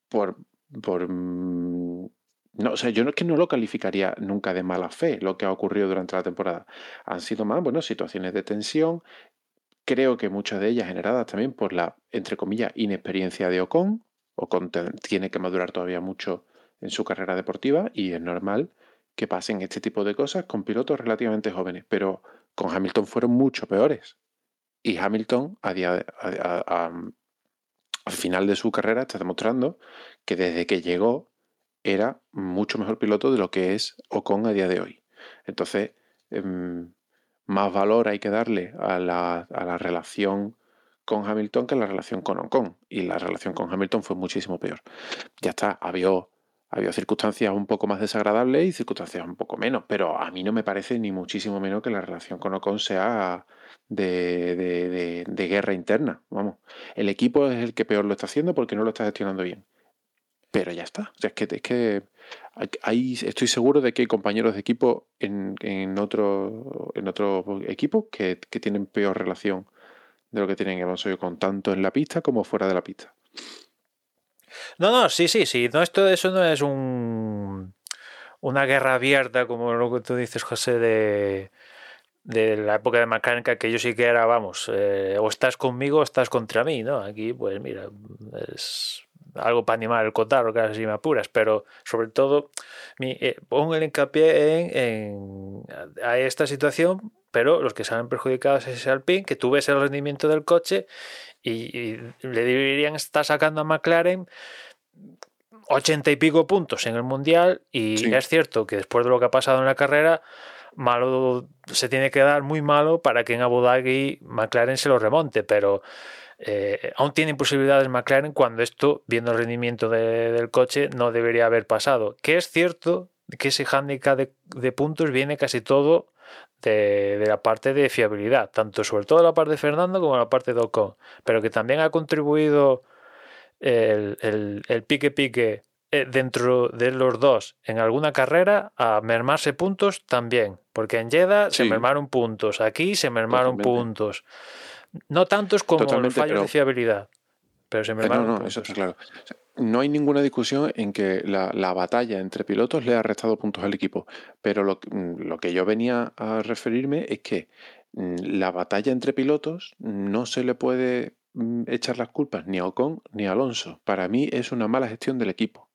por... por mm, no, o sea, yo no es que no lo calificaría nunca de mala fe lo que ha ocurrido durante la temporada. Han sido más, bueno, situaciones de tensión. Creo que muchas de ellas generadas también por la, entre comillas, inexperiencia de Ocon. Ocon tiene que madurar todavía mucho en su carrera deportiva y es normal que pasen este tipo de cosas con pilotos relativamente jóvenes. Pero con Hamilton fueron mucho peores. Y Hamilton, a día de- a- al final de su carrera, está demostrando que desde que llegó era mucho mejor piloto de lo que es Ocon a día de hoy. Entonces, em, más valor hay que darle a la, a la relación con Hamilton que la relación con Ocon. Y la relación con Hamilton fue muchísimo peor. Ya está, había, había circunstancias un poco más desagradables y circunstancias un poco menos, pero a mí no me parece ni muchísimo menos que la relación con Ocon sea de, de- de- guerra interna. Vamos, el equipo es el que peor lo está haciendo porque no lo está gestionando bien. Pero ya está. O sea, es que, es que estoy seguro de que hay compañeros de equipo en, en otro, en otro equipo que, que tienen peor relación de lo que tienen Alonso y Ocon, tanto en la pista como fuera de la pista. No, no, sí, sí, sí. No, esto eso no es un una guerra abierta como lo que tú dices, José, de, de la época de mecánica, que yo sí que era, vamos, eh, o estás conmigo o estás contra mí, ¿no? Aquí, pues mira, es algo para animar el cotarro, casi si me apuras, pero sobre todo mi, eh, pongo el hincapié en, en a esta situación, pero los que salen perjudicados es ese Alpine, que tú ves el rendimiento del coche y, y le deberían estar sacando a McLaren ochenta y pico puntos en el mundial y Sí. es cierto que después de lo que ha pasado en la carrera malo se tiene que dar muy malo para que en Abu Dhabi McLaren se lo remonte pero eh, aún tienen posibilidades McLaren cuando esto viendo el rendimiento de- del coche no debería haber pasado. Que es cierto que ese handicap de, puntos viene casi todo de, la parte de fiabilidad tanto sobre todo la parte de Fernando como la parte de Ocon pero que también ha contribuido el, el, el pique pique eh, dentro de los dos en alguna carrera a mermarse puntos también, porque en Jeddah se mermaron puntos, aquí se mermaron Totalmente. puntos, no tantos como los Totalmente, fallos pero- de fiabilidad, pero se Eh, mermaron No, no, puntos. eso está claro. O sea, No hay ninguna discusión en que la, la batalla entre pilotos le ha restado puntos al equipo, pero lo, que- lo que yo venía a referirme es que mm, la batalla entre pilotos no se le puede mm, echar las culpas ni a Ocon ni a Alonso. Para mí es una mala gestión del equipo.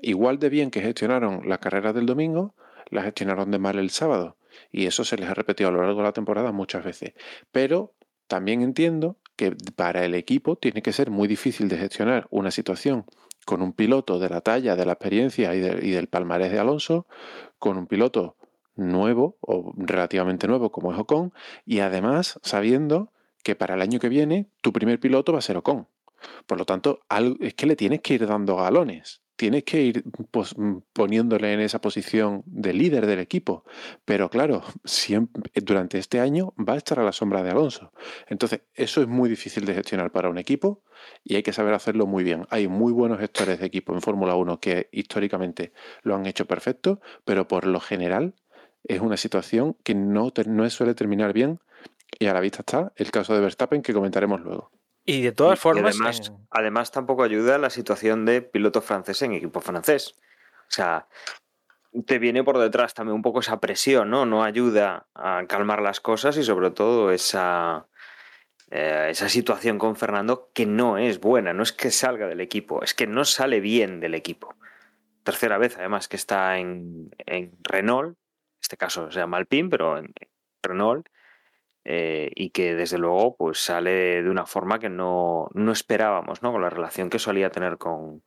Igual de bien que gestionaron las carreras del domingo, las gestionaron de mal el sábado. Y eso se les ha repetido a lo largo de la temporada muchas veces. Pero también entiendo que para el equipo tiene que ser muy difícil de gestionar una situación con un piloto de la talla, de la experiencia y, de- y del palmarés de Alonso, con un piloto nuevo o relativamente nuevo como es Ocon, y además sabiendo que para el año que viene tu primer piloto va a ser Ocon. Por lo tanto, es que le tienes que ir dando galones, tienes que ir pues, mm, poniéndole en esa posición de líder del equipo. Pero claro, durante este año va a estar a la sombra de Alonso. Entonces, eso es muy difícil de gestionar para un equipo y hay que saber hacerlo muy bien. Hay muy buenos gestores de equipo en Fórmula 1 que históricamente lo han hecho perfecto, pero por lo general es una situación que no, no suele terminar bien y a la vista está el caso de Verstappen que comentaremos luego. Y de todas Y formas, además, en- además tampoco ayuda la situación de piloto francés en equipo francés. O sea, te viene por detrás también un poco esa presión, ¿no? No ayuda a calmar las cosas y sobre todo esa, eh, esa situación con Fernando que no es buena, no es que salga del equipo, es que no sale bien del equipo. Tercera vez además que está en, en Renault, en este caso se llama Alpine, pero en Renault, eh, y que desde luego pues sale de una forma que no, no esperábamos, ¿no? Con la relación que solía tener con,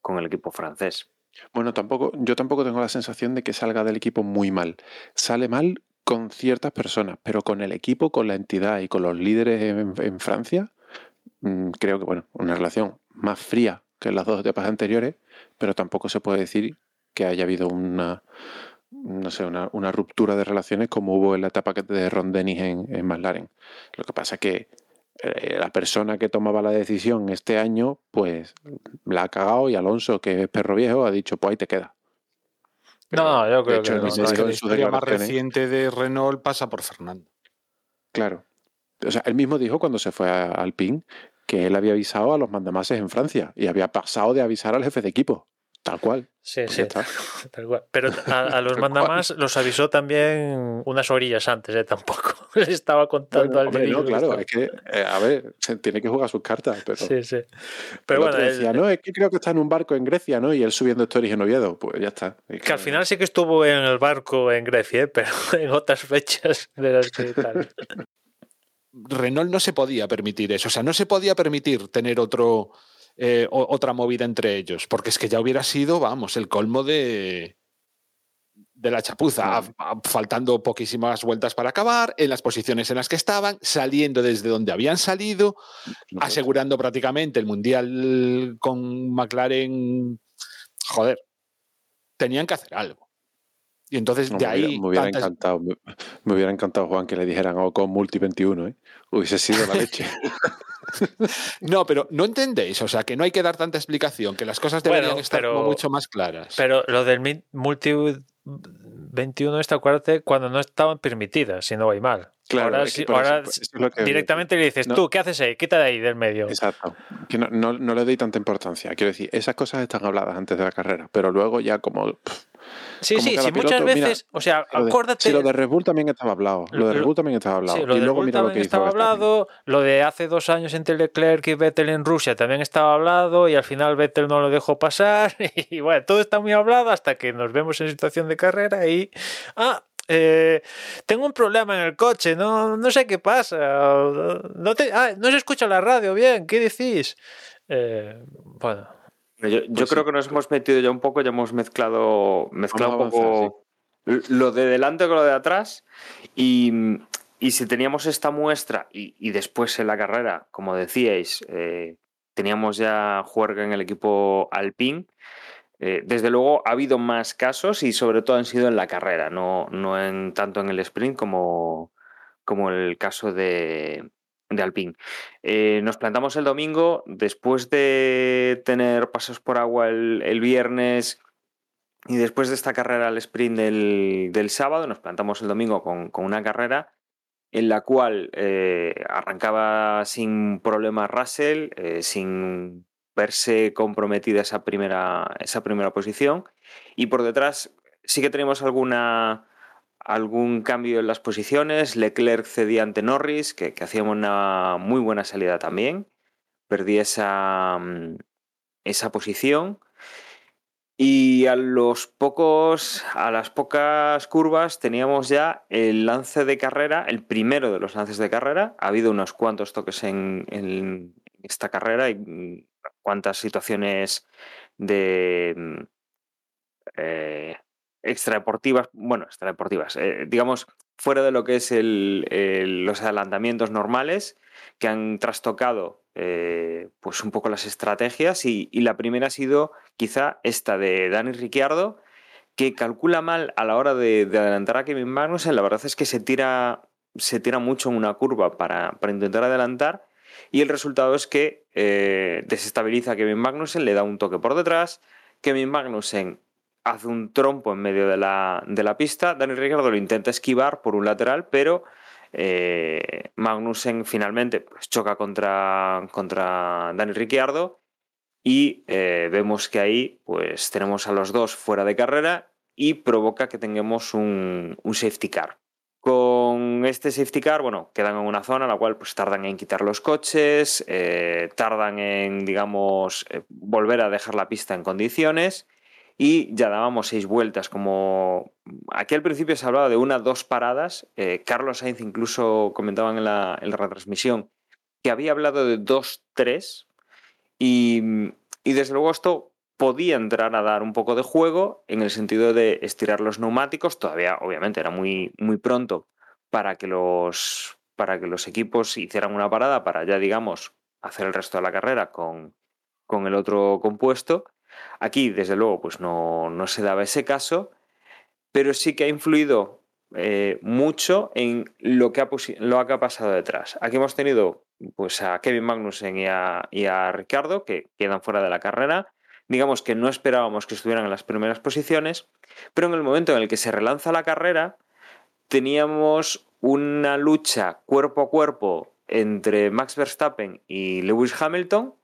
con el equipo francés. Bueno, tampoco, yo tampoco tengo la sensación de que salga del equipo muy mal. Sale mal con ciertas personas, pero con el equipo, con la entidad y con los líderes en, Francia, mm, creo que, bueno, una relación más fría que las dos etapas anteriores, pero tampoco se puede decir que haya habido una, no sé, una, una ruptura de relaciones como hubo en la etapa de Ron Dennis en, en McLaren. Lo que pasa es que eh, la persona que tomaba la decisión este año, pues la ha cagado y Alonso, que es perro viejo, ha dicho, pues ahí te queda. Pero, No, yo de creo hecho, que no, es que la historia más declaraciones- reciente de Renault pasa por Fernando. Claro. O sea, él mismo dijo cuando se fue a Alpine que él había avisado a los mandamases en Francia y había pasado de avisar al jefe de equipo. Tal cual. Sí, Pues sí. tal cual. Pero a, a los mandamás los avisó también unas orillas antes, ¿eh? Tampoco. Les estaba contando Bueno, al hombre, no, que claro, es que, eh, a ver, se tiene que jugar sus cartas, pero... Sí, sí. Pero bueno, decía, no, es que creo que está en un barco en Grecia, ¿no? Y él subiendo stories en Oviedo, pues ya está. Es que al final sí que estuvo en el barco en Grecia, ¿eh? pero en otras fechas de las que tal. Renault no se podía permitir eso, o sea, no se podía permitir tener otro, eh, otra movida entre ellos, porque es que ya hubiera sido, vamos, el colmo de, de la chapuza, a- a- faltando poquísimas vueltas para acabar, en las posiciones en las que estaban, saliendo desde donde habían salido, No, asegurando prácticamente el Mundial con McLaren. Joder, tenían que hacer algo. Y entonces no, de me hubiera- ahí me hubiera tantas- encantado, me, me hubiera encantado, Juan, que le dijeran o con Multi 21, ¿eh? Hubiese sido la leche. No, pero no entendéis, o sea, que no hay que dar tanta explicación, que las cosas Bueno, deberían estar pero- como mucho más claras. Pero lo del Multi 21, esta acuérdate, cuando no estaban permitidas, si no voy mal. Claro, ahora sí- eso- eso es que- directamente le dices, No. tú, ¿qué haces ahí? Quita de ahí del medio. Exacto. Que no, no, no le doy tanta importancia. Quiero decir, esas cosas están habladas antes de la carrera, pero luego ya como... pff, Sí, como sí, sí, muchas mira, veces, o sea, lo de- acuérdate. Sí, lo de Red Bull también estaba hablado. Lo de Red Lo- Bull también estaba hablado. Sí, lo y de luego Bull mira lo también que hizo estaba hablado, lo de hace dos años entre Leclerc y Vettel en Rusia también estaba hablado y al final Vettel no lo dejó pasar y bueno, todo está muy hablado hasta que nos vemos en situación de carrera y ah, eh, tengo un problema en el coche, no, no sé qué pasa, no, te, ah, no se escucha la radio bien, ¿qué decís? Eh, bueno, Yo, yo Pues creo sí. que nos hemos metido ya un poco, ya hemos mezclado, mezclado un poco lo de delante con lo de atrás. Y, y si teníamos esta muestra y, y después en la carrera, como decíais, eh, teníamos ya juerga en el equipo Alpine. eh, desde luego ha habido más casos y sobre todo han sido en la carrera, no, no en, tanto en el sprint como, como el caso de, de Alpine. Eh, nos plantamos el domingo después de tener pasos por agua el, viernes y después de esta carrera al sprint del, sábado, nos plantamos el domingo con, una carrera en la cual eh, arrancaba sin problema Russell, eh, sin verse comprometida esa primera, esa primera posición. Y por detrás sí que tenemos alguna, algún cambio en las posiciones. Leclerc cedía ante Norris, que, que hacía una muy buena salida también. Perdí esa, mm, esa posición. Y a los pocos, a las pocas curvas teníamos ya el lance de carrera, el primero de los lances de carrera. Ha habido unos cuantos toques en, esta carrera y mm, cuantas situaciones de mm, eh, extradeportivas, bueno, extradeportivas, eh, digamos, fuera de lo que es los adelantamientos normales que han trastocado eh, pues un poco las estrategias y, la primera ha sido quizá esta de Dani Ricciardo que calcula mal a la hora de, de adelantar a Kevin Magnussen, la verdad es que se tira, se tira mucho en una curva para, para intentar adelantar y el resultado es que eh, desestabiliza a Kevin Magnussen, le da un toque por detrás, Kevin Magnussen hace un trompo en medio de la, de la pista, Dani Ricciardo lo intenta esquivar por un lateral, pero eh, Magnussen finalmente pues, choca contra, contra Dani Ricciardo. Y eh, vemos que ahí pues tenemos a los dos fuera de carrera y provoca que tengamos un, safety car. Con este safety car, bueno, quedan en una zona en la cual pues tardan en quitar los coches, eh, tardan en, digamos, volver a dejar la pista en condiciones y ya dábamos seis vueltas. Como aquí al principio se hablaba de una, dos paradas, eh, Carlos Sainz incluso comentaban en la, en la retransmisión que había hablado de dos, tres y, y desde luego esto podía entrar a dar un poco de juego en el sentido de estirar los neumáticos. Todavía, obviamente, era muy, muy pronto para que, los, para que los equipos hicieran una parada para ya, digamos, hacer el resto de la carrera con, con el otro compuesto. Aquí, desde luego, pues no, no se daba ese caso, pero sí que ha influido eh, mucho en lo que, ha lo ha pasado detrás. Aquí hemos tenido pues, a Kevin Magnussen y a Ricardo, que quedan fuera de la carrera digamos que no esperábamos que estuvieran en las primeras posiciones, pero en el momento en el que se relanza la carrera, teníamos una lucha cuerpo a cuerpo entre Max Verstappen y Lewis Hamilton.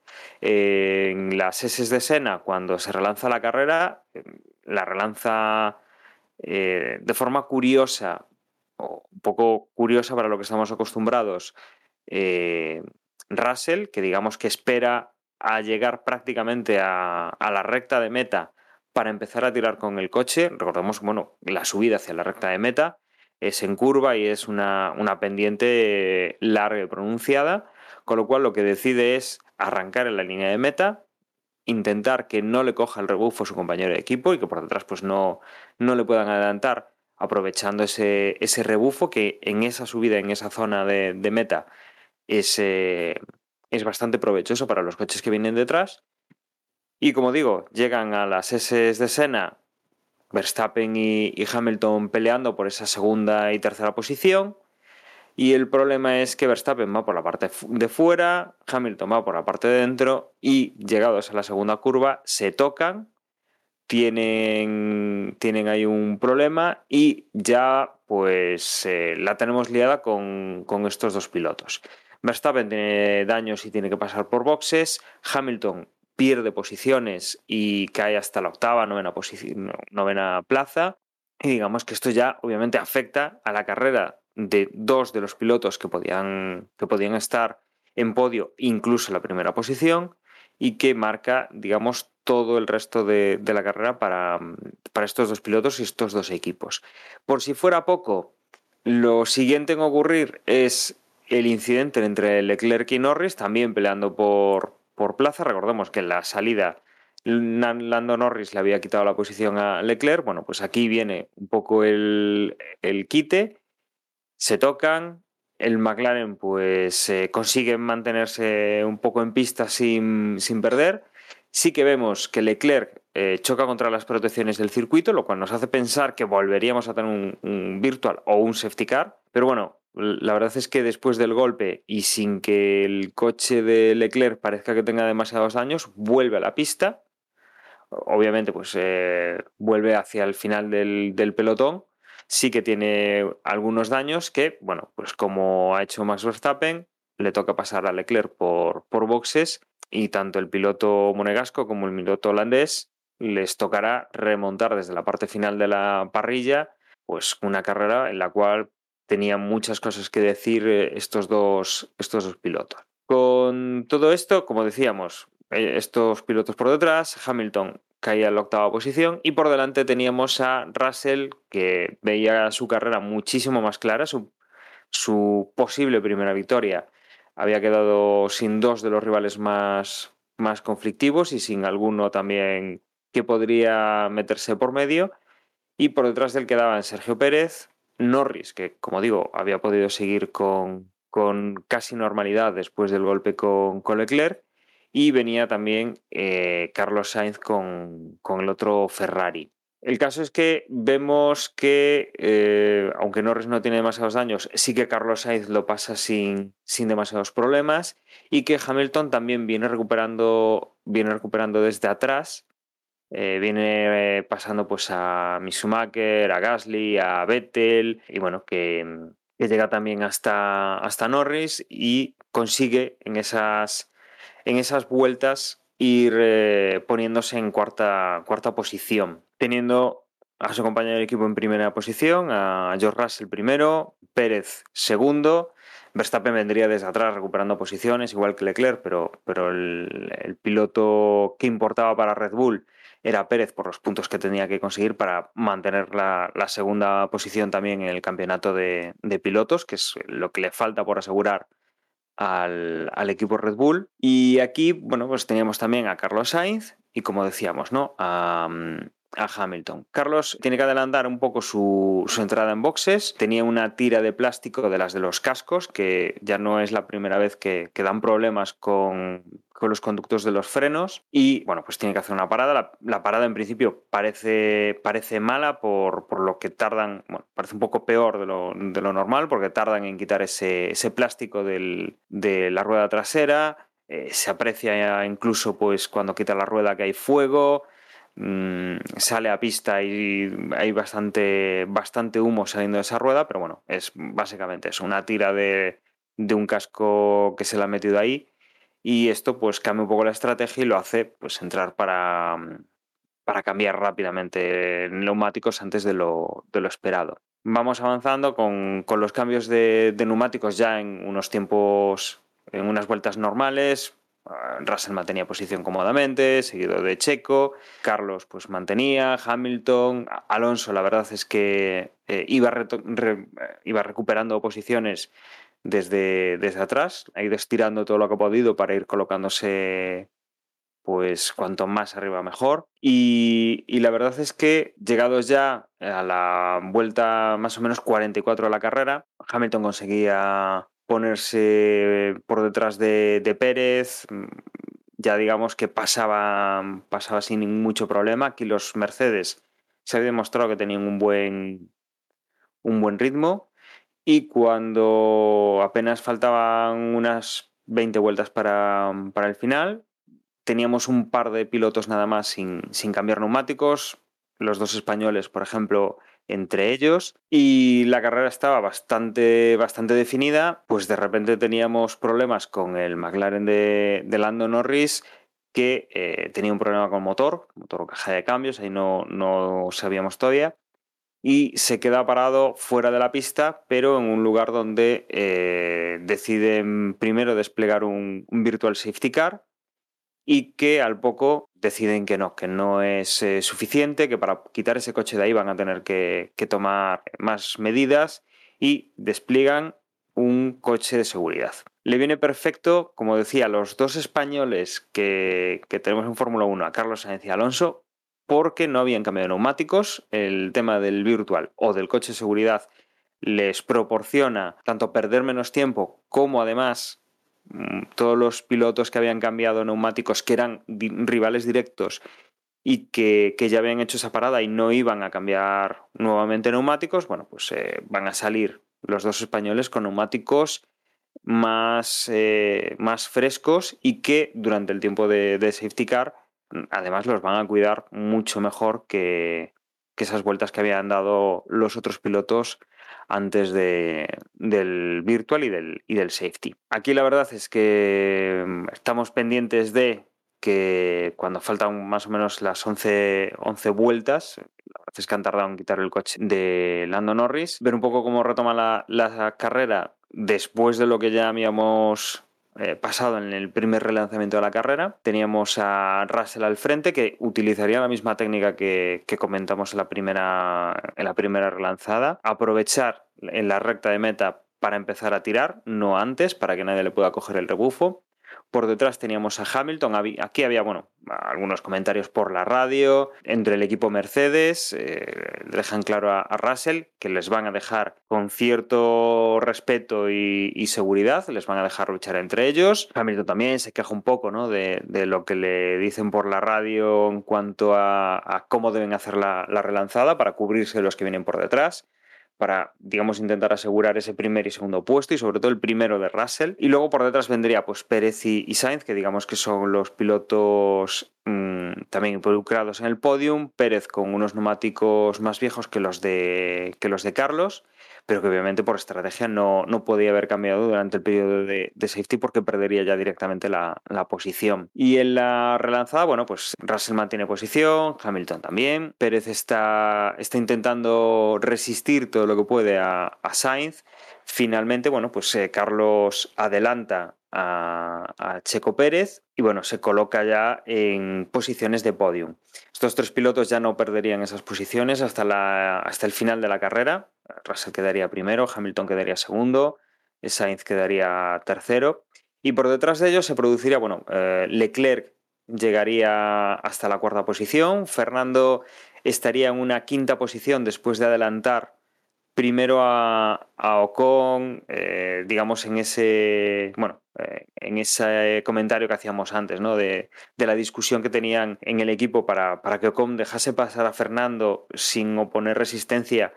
En las S de Sena, cuando se relanza la carrera, la relanza eh, de forma curiosa, o un poco curiosa para lo que estamos acostumbrados, eh, Russell, que digamos que espera a llegar prácticamente a, la recta de meta para empezar a tirar con el coche. Recordemos, bueno, la subida hacia la recta de meta es en curva y es una, una pendiente larga y pronunciada, con lo cual lo que decide es arrancar en la línea de meta, intentar que no le coja el rebufo su compañero de equipo y que por detrás pues no, no le puedan adelantar aprovechando ese, ese rebufo que en esa subida, en esa zona de, meta es, eh, es bastante provechoso para los coches que vienen detrás. Y como digo, llegan a las S de Sena, Verstappen y, Hamilton peleando por esa segunda y tercera posición. Y el problema es que Verstappen va por la parte de fuera, Hamilton va por la parte de dentro y llegados a la segunda curva se tocan, tienen, tienen ahí un problema y ya pues eh, la tenemos liada con, con estos dos pilotos. Verstappen tiene daños y tiene que pasar por boxes. Hamilton pierde posiciones y cae hasta la octava, novena, novena plaza. Y digamos que esto ya obviamente afecta a la carrera de dos de los pilotos que podían, que podían estar en podio, incluso en la primera posición, y que marca, digamos, todo el resto de, la carrera para, para estos dos pilotos y estos dos equipos. Por si fuera poco, lo siguiente en ocurrir es el incidente entre Leclerc y Norris, también peleando por, por plaza. Recordemos que en la salida Lando Norris le había quitado la posición a Leclerc. Bueno, pues aquí viene un poco el, el quite. Se tocan. El McLaren pues eh, consigue mantenerse un poco en pista sin, sin perder. Sí que vemos que Leclerc eh, choca contra las protecciones del circuito, lo cual nos hace pensar que volveríamos a tener un, virtual o un safety car. Pero bueno, la verdad es que después del golpe y sin que el coche de Leclerc parezca que tenga demasiados daños, vuelve a la pista. Obviamente, pues eh, vuelve hacia el final del, pelotón. Sí que tiene algunos daños que, bueno, pues como ha hecho Max Verstappen, le toca pasar a Leclerc por, por boxes y tanto el piloto monegasco como el piloto holandés les tocará remontar desde la parte final de la parrilla pues una carrera en la cual tenían muchas cosas que decir eh, estos dos, estos dos pilotos. Con todo esto, como decíamos, eh, estos pilotos por detrás, Hamilton caía en la octava posición y por delante teníamos a Russell que veía su carrera muchísimo más clara, su, su posible primera victoria. Había quedado sin dos de los rivales más, más conflictivos y sin alguno también que podría meterse por medio. Y por detrás del quedaban Sergio Pérez, Norris, que como digo, había podido seguir con, con casi normalidad después del golpe con, con Leclerc, y venía también eh, Carlos Sainz con, con, el otro Ferrari. El caso es que vemos que, eh, aunque Norris no tiene demasiados daños, sí que Carlos Sainz lo pasa sin, sin demasiados problemas y que Hamilton también viene recuperando, viene recuperando desde atrás eh, viene pasando pues a Misumaker, a Gasly, a Vettel y bueno, que, llega también hasta, hasta Norris y consigue en esas, en esas vueltas ir eh, poniéndose en cuarta, cuarta posición, teniendo a su compañero de equipo en primera posición, a George Russell primero, Pérez segundo, Verstappen vendría desde atrás recuperando posiciones, igual que Leclerc, pero, pero el, piloto que importaba para Red Bull era Pérez por los puntos que tenía que conseguir para mantener la, segunda posición también en el campeonato de, pilotos, que es lo que le falta por asegurar al, al, equipo Red Bull. Y aquí, bueno, pues teníamos también a Carlos Sainz y como decíamos, ¿no? A Hamilton. Carlos tiene que adelantar un poco su, su, entrada en boxes. Tenía una tira de plástico de las de los cascos, que ya no es la primera vez que, que dan problemas con, con, los conductos de los frenos. Y bueno, pues tiene que hacer una parada. La, parada en principio parece, parece mala por, por, lo que tardan, parece un poco peor de lo, de lo normal, porque tardan en quitar ese, ese plástico del, de la rueda trasera. Eh, se aprecia incluso pues cuando quita la rueda que hay fuego mmm, sale a pista y hay bastante, bastante humo saliendo de esa rueda, pero bueno, es básicamente eso, una tira de, de un casco que se le ha metido ahí y esto pues cambia un poco la estrategia y lo hace pues entrar para, para cambiar rápidamente neumáticos antes de lo, de lo esperado. Vamos avanzando con, con los cambios de neumáticos ya en unos tiempos en unas vueltas normales. Russell mantenía posición cómodamente, seguido de Checo, Carlos pues mantenía, Hamilton, Alonso la verdad es que eh, iba, re iba, recuperando posiciones desde, desde atrás, ha ido estirando todo lo que ha podido para ir colocándose pues cuanto más arriba mejor. Y, y, la verdad es que llegados ya a la vuelta más o menos 44 de la carrera, Hamilton conseguía ponerse por detrás de, Pérez, ya digamos que pasaba, pasaba sin mucho problema. Aquí los Mercedes se había demostrado que tenían un buen, un buen ritmo y cuando apenas faltaban unas 20 vueltas para, para el final, teníamos un par de pilotos nada más sin, sin cambiar neumáticos. Los dos españoles, por ejemplo, entre ellos y la carrera estaba bastante, bastante definida, pues de repente teníamos problemas con el McLaren de, de Lando Norris que eh, tenía un problema con motor, motor o caja de cambios, ahí no, no sabíamos todavía, y se queda parado fuera de la pista, pero en un lugar donde eh, deciden primero desplegar un, un virtual safety car, y que al poco deciden que no, que no es eh, suficiente, que para quitar ese coche de ahí van a tener que, tomar más medidas y despliegan un coche de seguridad. Le viene perfecto, como decía, los dos españoles que, tenemos en Fórmula 1, a Carlos Sainz y Alonso, porque no habían cambiado neumáticos. El tema del virtual o del coche de seguridad les proporciona tanto perder menos tiempo como además todos los pilotos que habían cambiado neumáticos, que eran rivales directos y que, que, ya habían hecho esa parada y no iban a cambiar nuevamente neumáticos, bueno, pues eh, van a salir los dos españoles con neumáticos más, eh, más frescos y que durante el tiempo de, de, safety car además los van a cuidar mucho mejor que, que esas vueltas que habían dado los otros pilotos antes de, del virtual y del, y del safety. Aquí la verdad es que mm, estamos pendientes de que cuando faltan más o menos las 11, 11 vueltas, la verdad es que han tardado en quitar el coche de Lando Norris, ver un poco cómo retoma la, la carrera después de lo que ya habíamos eh, pasado en el primer relanzamiento de la carrera. Teníamos a Russell al frente que utilizaría la misma técnica que, que comentamos en la, primera, en la primera relanzada. Aprovechar en la recta de meta para empezar a tirar, no antes, para que nadie le pueda coger el rebufo. Por detrás teníamos a Hamilton. Aquí había, bueno, algunos comentarios por la radio. Entre el equipo Mercedes, eh, dejan claro a, Russell que les van a dejar con cierto respeto y, seguridad, les van a dejar luchar entre ellos. Hamilton también se queja un poco ¿no? de, de lo que le dicen por la radio en cuanto a, cómo deben hacer la relanzada para cubrirse los que vienen por detrás para, digamos, intentar asegurar ese primer y segundo puesto y sobre todo el primero de Russell. Y luego por detrás vendría pues Pérez y, Sainz, que digamos que son los pilotos mm, también involucrados en el podium, Pérez con unos neumáticos más viejos que los de, que los de Carlos, pero que obviamente por estrategia no, no podía haber cambiado durante el periodo de, safety porque perdería ya directamente la, la, posición. Y en la relanzada, bueno, pues Russell mantiene posición, Hamilton también, Pérez está, está intentando resistir todo lo que puede a, a Sainz. Finalmente, bueno, pues eh, Carlos adelanta a, Checo Pérez y bueno, se coloca ya en posiciones de podium. Estos tres pilotos ya no perderían esas posiciones hasta, la, hasta el final de la carrera. Russell quedaría primero, Hamilton quedaría segundo, Sainz quedaría tercero. Y por detrás de ellos se produciría, bueno, eh, Leclerc llegaría hasta la cuarta posición, Fernando estaría en una quinta posición después de adelantar primero a, Ocon, eh, digamos, en ese, bueno, eh, en ese comentario que hacíamos antes, ¿no? De, de, la discusión que tenían en el equipo para, para que Ocon dejase pasar a Fernando sin oponer resistencia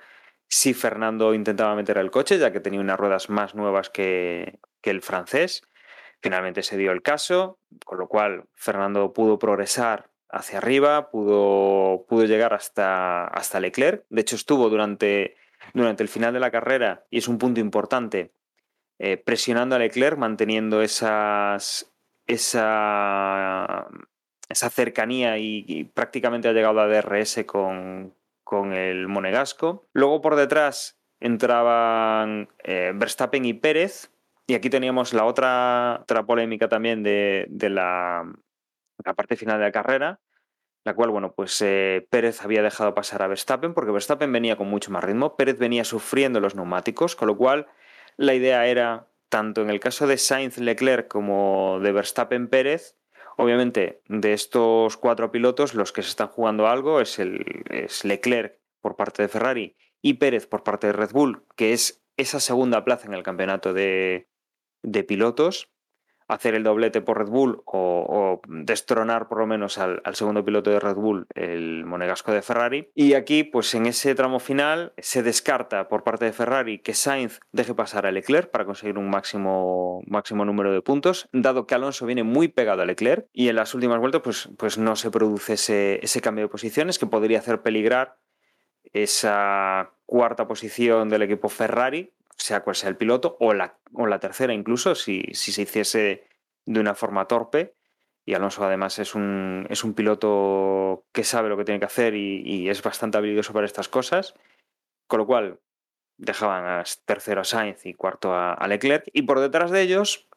si Fernando intentaba meter el coche, ya que tenía unas ruedas más nuevas que, que el francés. Finalmente se dio el caso, con lo cual Fernando pudo progresar hacia arriba, pudo, pudo llegar hasta, hasta Leclerc. De hecho, estuvo durante, durante el final de la carrera, y es un punto importante, eh, presionando a Leclerc, manteniendo esas, esa, esa cercanía y, prácticamente ha llegado a DRS con, con el monegasco. Luego por detrás entraban eh, Verstappen y Pérez. Y aquí teníamos la otra, otra polémica también de, de la, la, parte final de la carrera, la cual, bueno, pues eh, Pérez había dejado pasar a Verstappen porque Verstappen venía con mucho más ritmo, Pérez venía sufriendo los neumáticos, con lo cual la idea era, tanto en el caso de Sainz Leclerc como de Verstappen Pérez, Obviamente, de estos cuatro pilotos, los que se están jugando algo es, el, es Leclerc por parte de Ferrari y Pérez por parte de Red Bull, que es esa segunda plaza en el campeonato de, de pilotos hacer el doblete por Red Bull o, destronar por lo menos al, al, segundo piloto de Red Bull, el monegasco de Ferrari. Y aquí, pues en ese tramo final, se descarta por parte de Ferrari que Sainz deje pasar a Leclerc para conseguir un máximo, máximo número de puntos, dado que Alonso viene muy pegado a Leclerc y en las últimas vueltas pues, pues no se produce ese, ese cambio de posiciones que podría hacer peligrar esa cuarta posición del equipo Ferrari, sea cual sea el piloto, o la, o la tercera incluso, si, si, se hiciese de una forma torpe. Y Alonso además es un, es un piloto que sabe lo que tiene que hacer y, es bastante habilidoso para estas cosas. Con lo cual dejaban a tercero a Sainz y cuarto a, a Leclerc. Y por detrás de ellos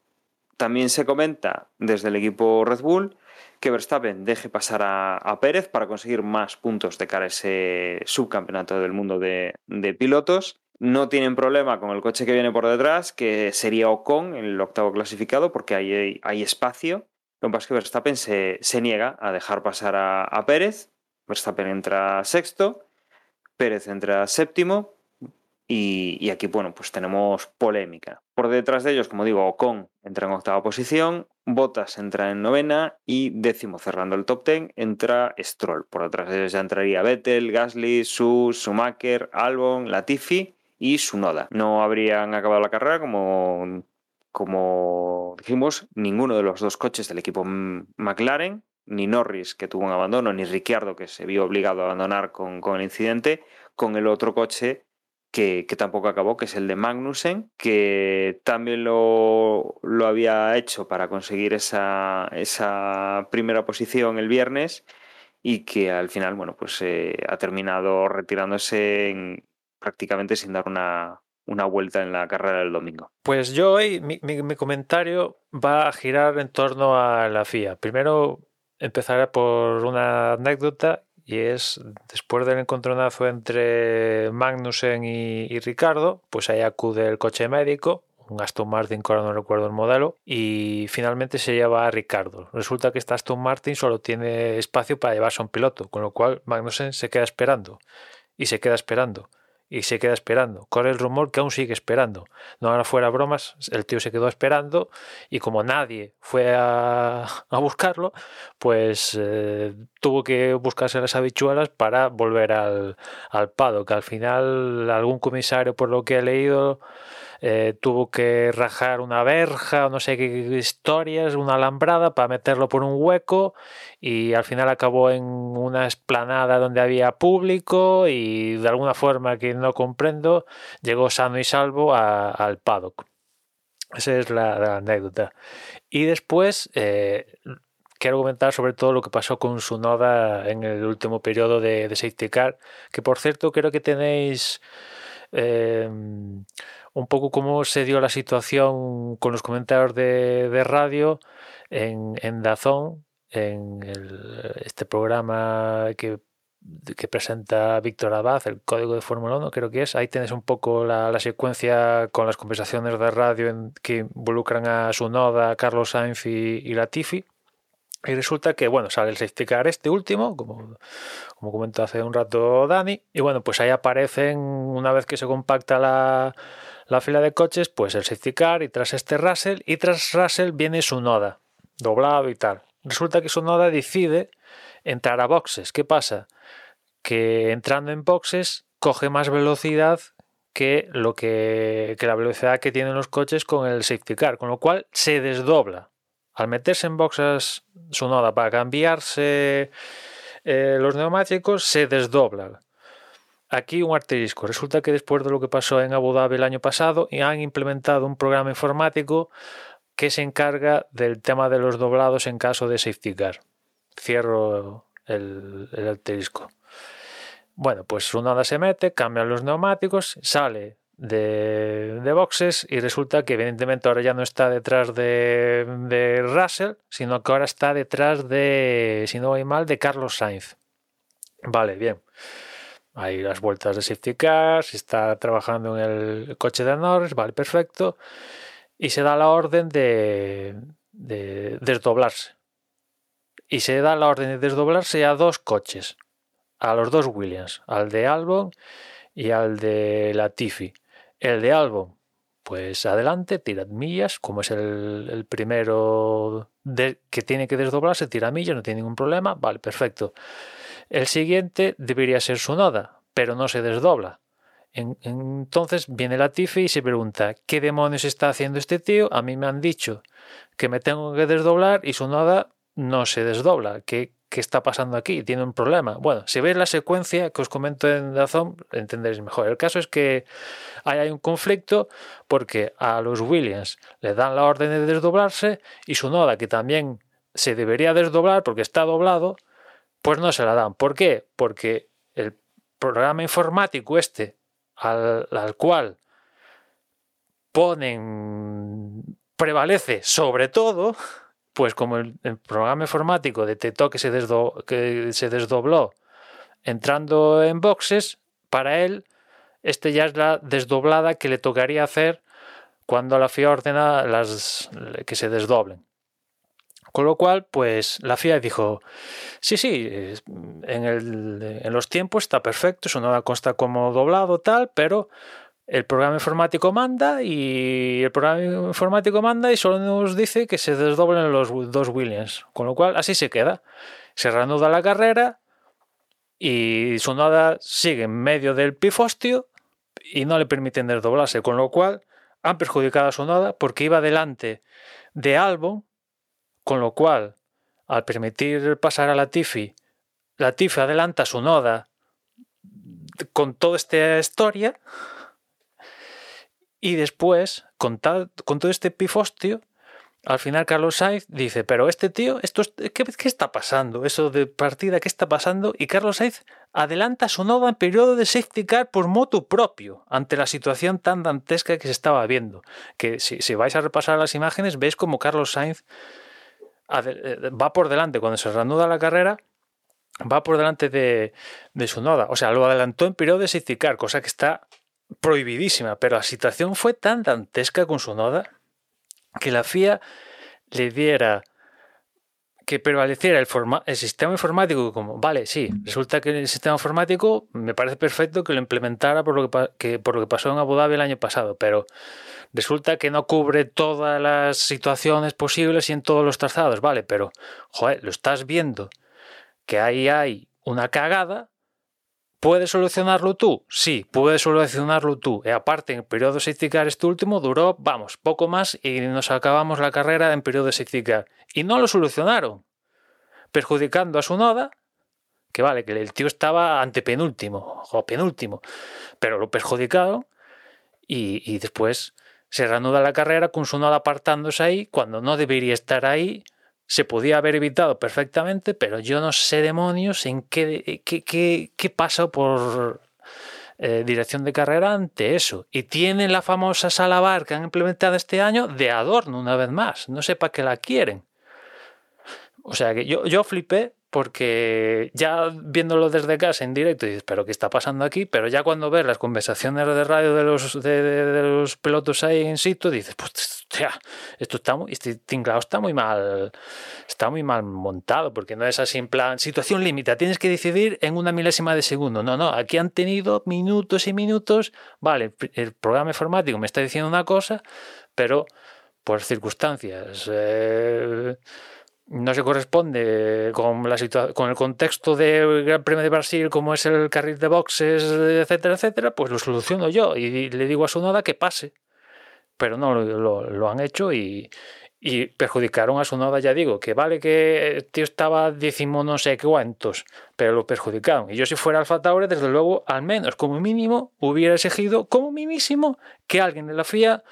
también se comenta desde el equipo Red Bull que Verstappen deje pasar a, a, Pérez para conseguir más puntos de cara a ese subcampeonato del mundo de, de pilotos no tienen problema con el coche que viene por detrás, que sería Ocon, el octavo clasificado, porque hay, hay espacio. Lo que pasa es que Verstappen se, se niega a dejar pasar a, a, Pérez. Verstappen entra sexto, Pérez entra séptimo. Y, y, aquí, bueno, pues tenemos polémica. Por detrás de ellos, como digo, Ocon entra en octava posición, Bottas entra en novena y décimo cerrando el top ten entra Stroll. Por detrás de ellos ya entraría Vettel, Gasly, Su, Schumacher, Albon, Latifi y su noda. No habrían acabado la carrera como, como dijimos, ninguno de los dos coches del equipo McLaren, ni Norris, que tuvo un abandono, ni Ricciardo, que se vio obligado a abandonar con, con el incidente, con el otro coche que, que, tampoco acabó, que es el de Magnussen, que también lo, lo había hecho para conseguir esa, esa, primera posición el viernes y que al final, bueno, pues eh, ha terminado retirándose en, prácticamente sin dar una, una, vuelta en la carrera del domingo. Pues yo hoy, mi, mi, comentario va a girar en torno a la FIA. Primero empezaré por una anécdota y es después del encontronazo entre Magnussen y, y Ricardo, pues ahí acude el coche médico, un Aston Martin, que ahora no recuerdo el modelo, y finalmente se lleva a Ricardo. Resulta que este Aston Martin solo tiene espacio para llevarse a un piloto, con lo cual Magnussen se queda esperando y se queda esperando y se queda esperando. Corre el rumor que aún sigue esperando. No ahora fuera bromas, el tío se quedó esperando y como nadie fue a, buscarlo, pues eh, tuvo que buscarse las habichuelas para volver al, al pado, que al final algún comisario, por lo que he leído, eh, tuvo que rajar una verja no sé qué historias, una alambrada para meterlo por un hueco y al final acabó en una esplanada donde había público y de alguna forma que no comprendo llegó sano y salvo al paddock. Esa es la, anécdota. Y después eh, quiero comentar sobre todo lo que pasó con su noda en el último periodo de, de Safety Car, que por cierto creo que tenéis eh, un poco cómo se dio la situación con los comentarios de, radio en, en Dazón, en este programa que que presenta Víctor Abad, el código de Fórmula 1, creo que es. Ahí tienes un poco la, secuencia con las conversaciones de radio en, que involucran a Sunoda, Carlos Sainz y, y Latifi. Y resulta que, bueno, sale el safety car este último, como, como comentó hace un rato Dani, y bueno, pues ahí aparecen, una vez que se compacta la, la fila de coches, pues el safety car y tras este Russell, y tras Russell viene su noda, doblado y tal. Resulta que su noda decide entrar a boxes. ¿Qué pasa? que entrando en boxes coge más velocidad que lo que, la velocidad que tienen los coches con el safety car, con lo cual se desdobla. Al meterse en boxes su noda para cambiarse eh, los neumáticos, se desdobla. Aquí un arterisco. Resulta que después de lo que pasó en Abu Dhabi el año pasado, han implementado un programa informático que se encarga del tema de los doblados en caso de safety car. Cierro el, el asterisco. Bueno, pues nada se mete, cambia los neumáticos, sale de, boxes y resulta que evidentemente ahora ya no está detrás de, de, Russell, sino que ahora está detrás de, si no voy mal, de Carlos Sainz. Vale, bien. Hay las vueltas de safety cars, está trabajando en el coche de Norris, vale, perfecto. Y se da la orden de, de desdoblarse. Y se da la orden de desdoblarse a dos coches a los dos Williams, al de Albon y al de Latifi. El de Albon, pues adelante, tira millas, como es el, primero que tiene que desdoblarse, tira millas, no tiene ningún problema, vale, perfecto. El siguiente debería ser su noda, pero no se desdobla. entonces viene Latifi y se pregunta, ¿qué demonios está haciendo este tío? A mí me han dicho que me tengo que desdoblar y su noda no se desdobla. ¿Qué, qué está pasando aquí, tiene un problema. Bueno, si veis la secuencia que os comento en Dazón, entenderéis mejor. El caso es que hay un conflicto porque a los Williams le dan la orden de desdoblarse y su noda, que también se debería desdoblar porque está doblado, pues no se la dan. ¿Por qué? Porque el programa informático este al, al cual ponen prevalece sobre todo pues como el, programa informático detectó que se, que se desdobló entrando en boxes, para él este ya es la desdoblada que le tocaría hacer cuando la FIA ordena las, que se desdoblen. Con lo cual, pues la FIA dijo, sí, sí, en, el, en los tiempos está perfecto, eso no consta como doblado tal, pero el programa informático manda y el programa informático manda y solo nos dice que se desdoblen los dos Williams. Con lo cual, así se queda. Se reanuda la carrera y su noda sigue en medio del pifostio y no le permiten desdoblarse. Con lo cual, han perjudicado a su noda porque iba delante de Albon. Con lo cual, al permitir pasar a la Tiffy, la Tiffy adelanta su noda con toda esta historia y después, con, todo este pifostio, al final Carlos Sainz dice, pero este tío, esto, ¿qué, ¿qué, está pasando? Eso de partida, ¿qué está pasando? Y Carlos Sainz adelanta su noda en periodo de safety car por moto propio, ante la situación tan dantesca que se estaba viendo. Que si, vais a repasar las imágenes, veis como Carlos Sainz eh, va por delante, cuando se reanuda la carrera, va por delante de, de su noda. O sea, lo adelantó en periodo de safety car, cosa que está prohibidísima, pero la situación fue tan dantesca con su noda que la FIA le diera que prevaleciera el, el, sistema informático como, vale, sí, resulta que el sistema informático me parece perfecto que lo implementara por lo que, por lo que pasó en Abu Dhabi el año pasado, pero resulta que no cubre todas las situaciones posibles y en todos los trazados, vale, pero, joder, lo estás viendo que ahí hay una cagada, Puedes solucionarlo tú? Sí, puedes solucionarlo tú. Y aparte, en el periodo de safety este último duró, vamos, poco más y nos acabamos la carrera en periodo de safety. Y no lo solucionaron, perjudicando a su noda, que vale, que el tío estaba antepenúltimo o penúltimo, pero lo perjudicaron y, y después se reanuda la carrera con su noda apartándose ahí cuando no debería estar ahí se podía haber evitado perfectamente, pero yo no sé demonios en qué, qué, qué, qué pasa por eh, dirección de carrera ante eso. Y tienen la famosa sala bar que han implementado este año de adorno una vez más. No sé para qué la quieren. O sea que yo, yo flipé porque ya viéndolo desde casa en directo dices, pero ¿qué está pasando aquí? Pero ya cuando ves las conversaciones de radio de los, de, de, de los pilotos ahí en sitio, dices, pues hostia, esto está muy, este tinglado está muy mal, está muy mal montado, porque no es así en plan, situación límite, tienes que decidir en una milésima de segundo. No, no, aquí han tenido minutos y minutos, vale, el programa informático me está diciendo una cosa, pero por circunstancias... Eh, no se corresponde con, la con el contexto del Gran Premio de Brasil, como es el carril de boxes, etcétera, etcétera, pues lo soluciono yo y le digo a su noda que pase. Pero no lo, han hecho y, y, perjudicaron a su noda, ya digo, que vale que el tío estaba décimo no sé cuántos, pero lo perjudicaron. Y yo si fuera Alfa Tauri, desde luego, al menos como mínimo, hubiera exigido como mínimo que alguien de la FIA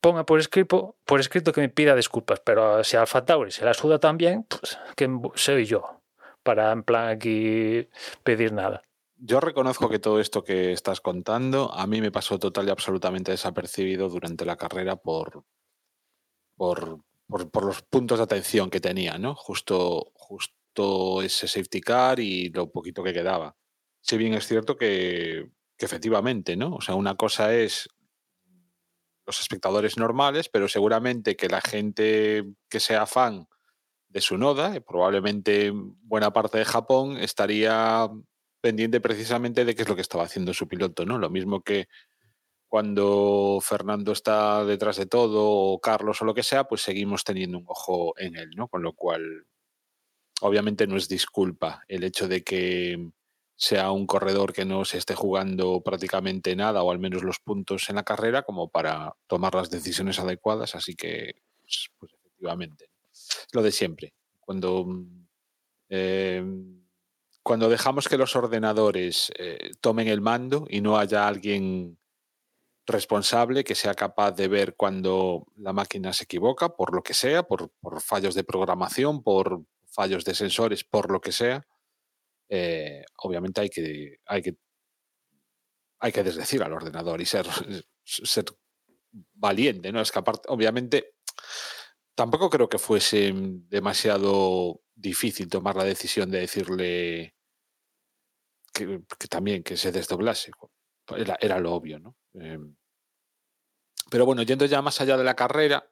ponga por escrito, por escrito que me pida disculpas, pero si Alfa Tauri se la suda también, pues que soy yo para en plan aquí pedir nada. Yo reconozco que todo esto que estás contando a mí me pasó total y absolutamente desapercibido durante la carrera por, por, por, por los puntos de atención que tenía, ¿no? Justo, justo ese safety car y lo poquito que quedaba. Si bien es cierto que, que efectivamente, ¿no? O sea, una cosa es los espectadores normales, pero seguramente que la gente que sea fan de su noda, y probablemente buena parte de Japón, estaría pendiente precisamente de qué es lo que estaba haciendo su piloto, ¿no? Lo mismo que cuando Fernando está detrás de todo, o Carlos o lo que sea, pues seguimos teniendo un ojo en él, ¿no? Con lo cual, obviamente no es disculpa el hecho de que sea un corredor que no se esté jugando prácticamente nada o al menos los puntos en la carrera como para tomar las decisiones adecuadas. Así que, pues, pues efectivamente, lo de siempre. Cuando, eh, cuando dejamos que los ordenadores eh, tomen el mando y no haya alguien responsable que sea capaz de ver cuando la máquina se equivoca, por lo que sea, por, por fallos de programación, por fallos de sensores, por lo que sea, eh, obviamente hay que, hay que hay que desdecir al ordenador y ser, ser valiente, ¿no? Escapar, obviamente, tampoco creo que fuese demasiado difícil tomar la decisión de decirle que, también que se desdoblase. Era, era lo obvio, ¿no? Eh, pero bueno, yendo ya más allá de la carrera,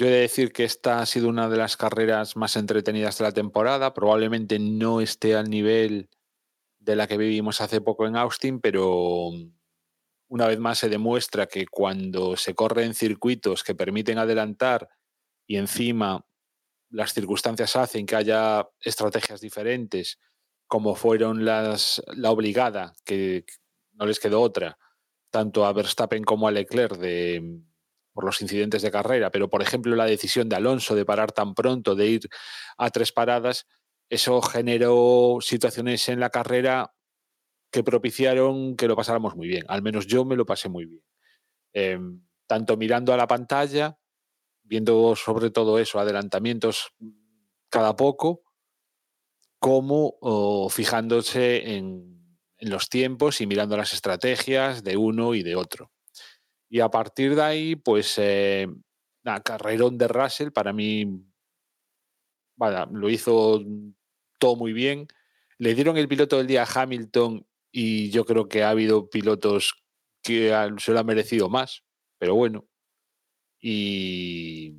yo he de decir que esta ha sido una de las carreras más entretenidas de la temporada. Probablemente no esté al nivel de la que vivimos hace poco en Austin, pero una vez más se demuestra que cuando se corre en circuitos que permiten adelantar y encima las circunstancias hacen que haya estrategias diferentes, como fueron las la obligada, que no les quedó otra, tanto a Verstappen como a Leclerc de por los incidentes de carrera, pero por ejemplo la decisión de Alonso de parar tan pronto, de ir a tres paradas, eso generó situaciones en la carrera que propiciaron que lo pasáramos muy bien. Al menos yo me lo pasé muy bien. Eh, tanto mirando a la pantalla, viendo sobre todo eso, adelantamientos cada poco, como fijándose en los tiempos y mirando las estrategias de uno y de otro. Y a partir de ahí, pues, eh, la carrerón de Russell para mí, vaya, lo hizo todo muy bien. Le dieron el piloto del día a Hamilton y yo creo que ha habido pilotos que se lo han merecido más, pero bueno. Y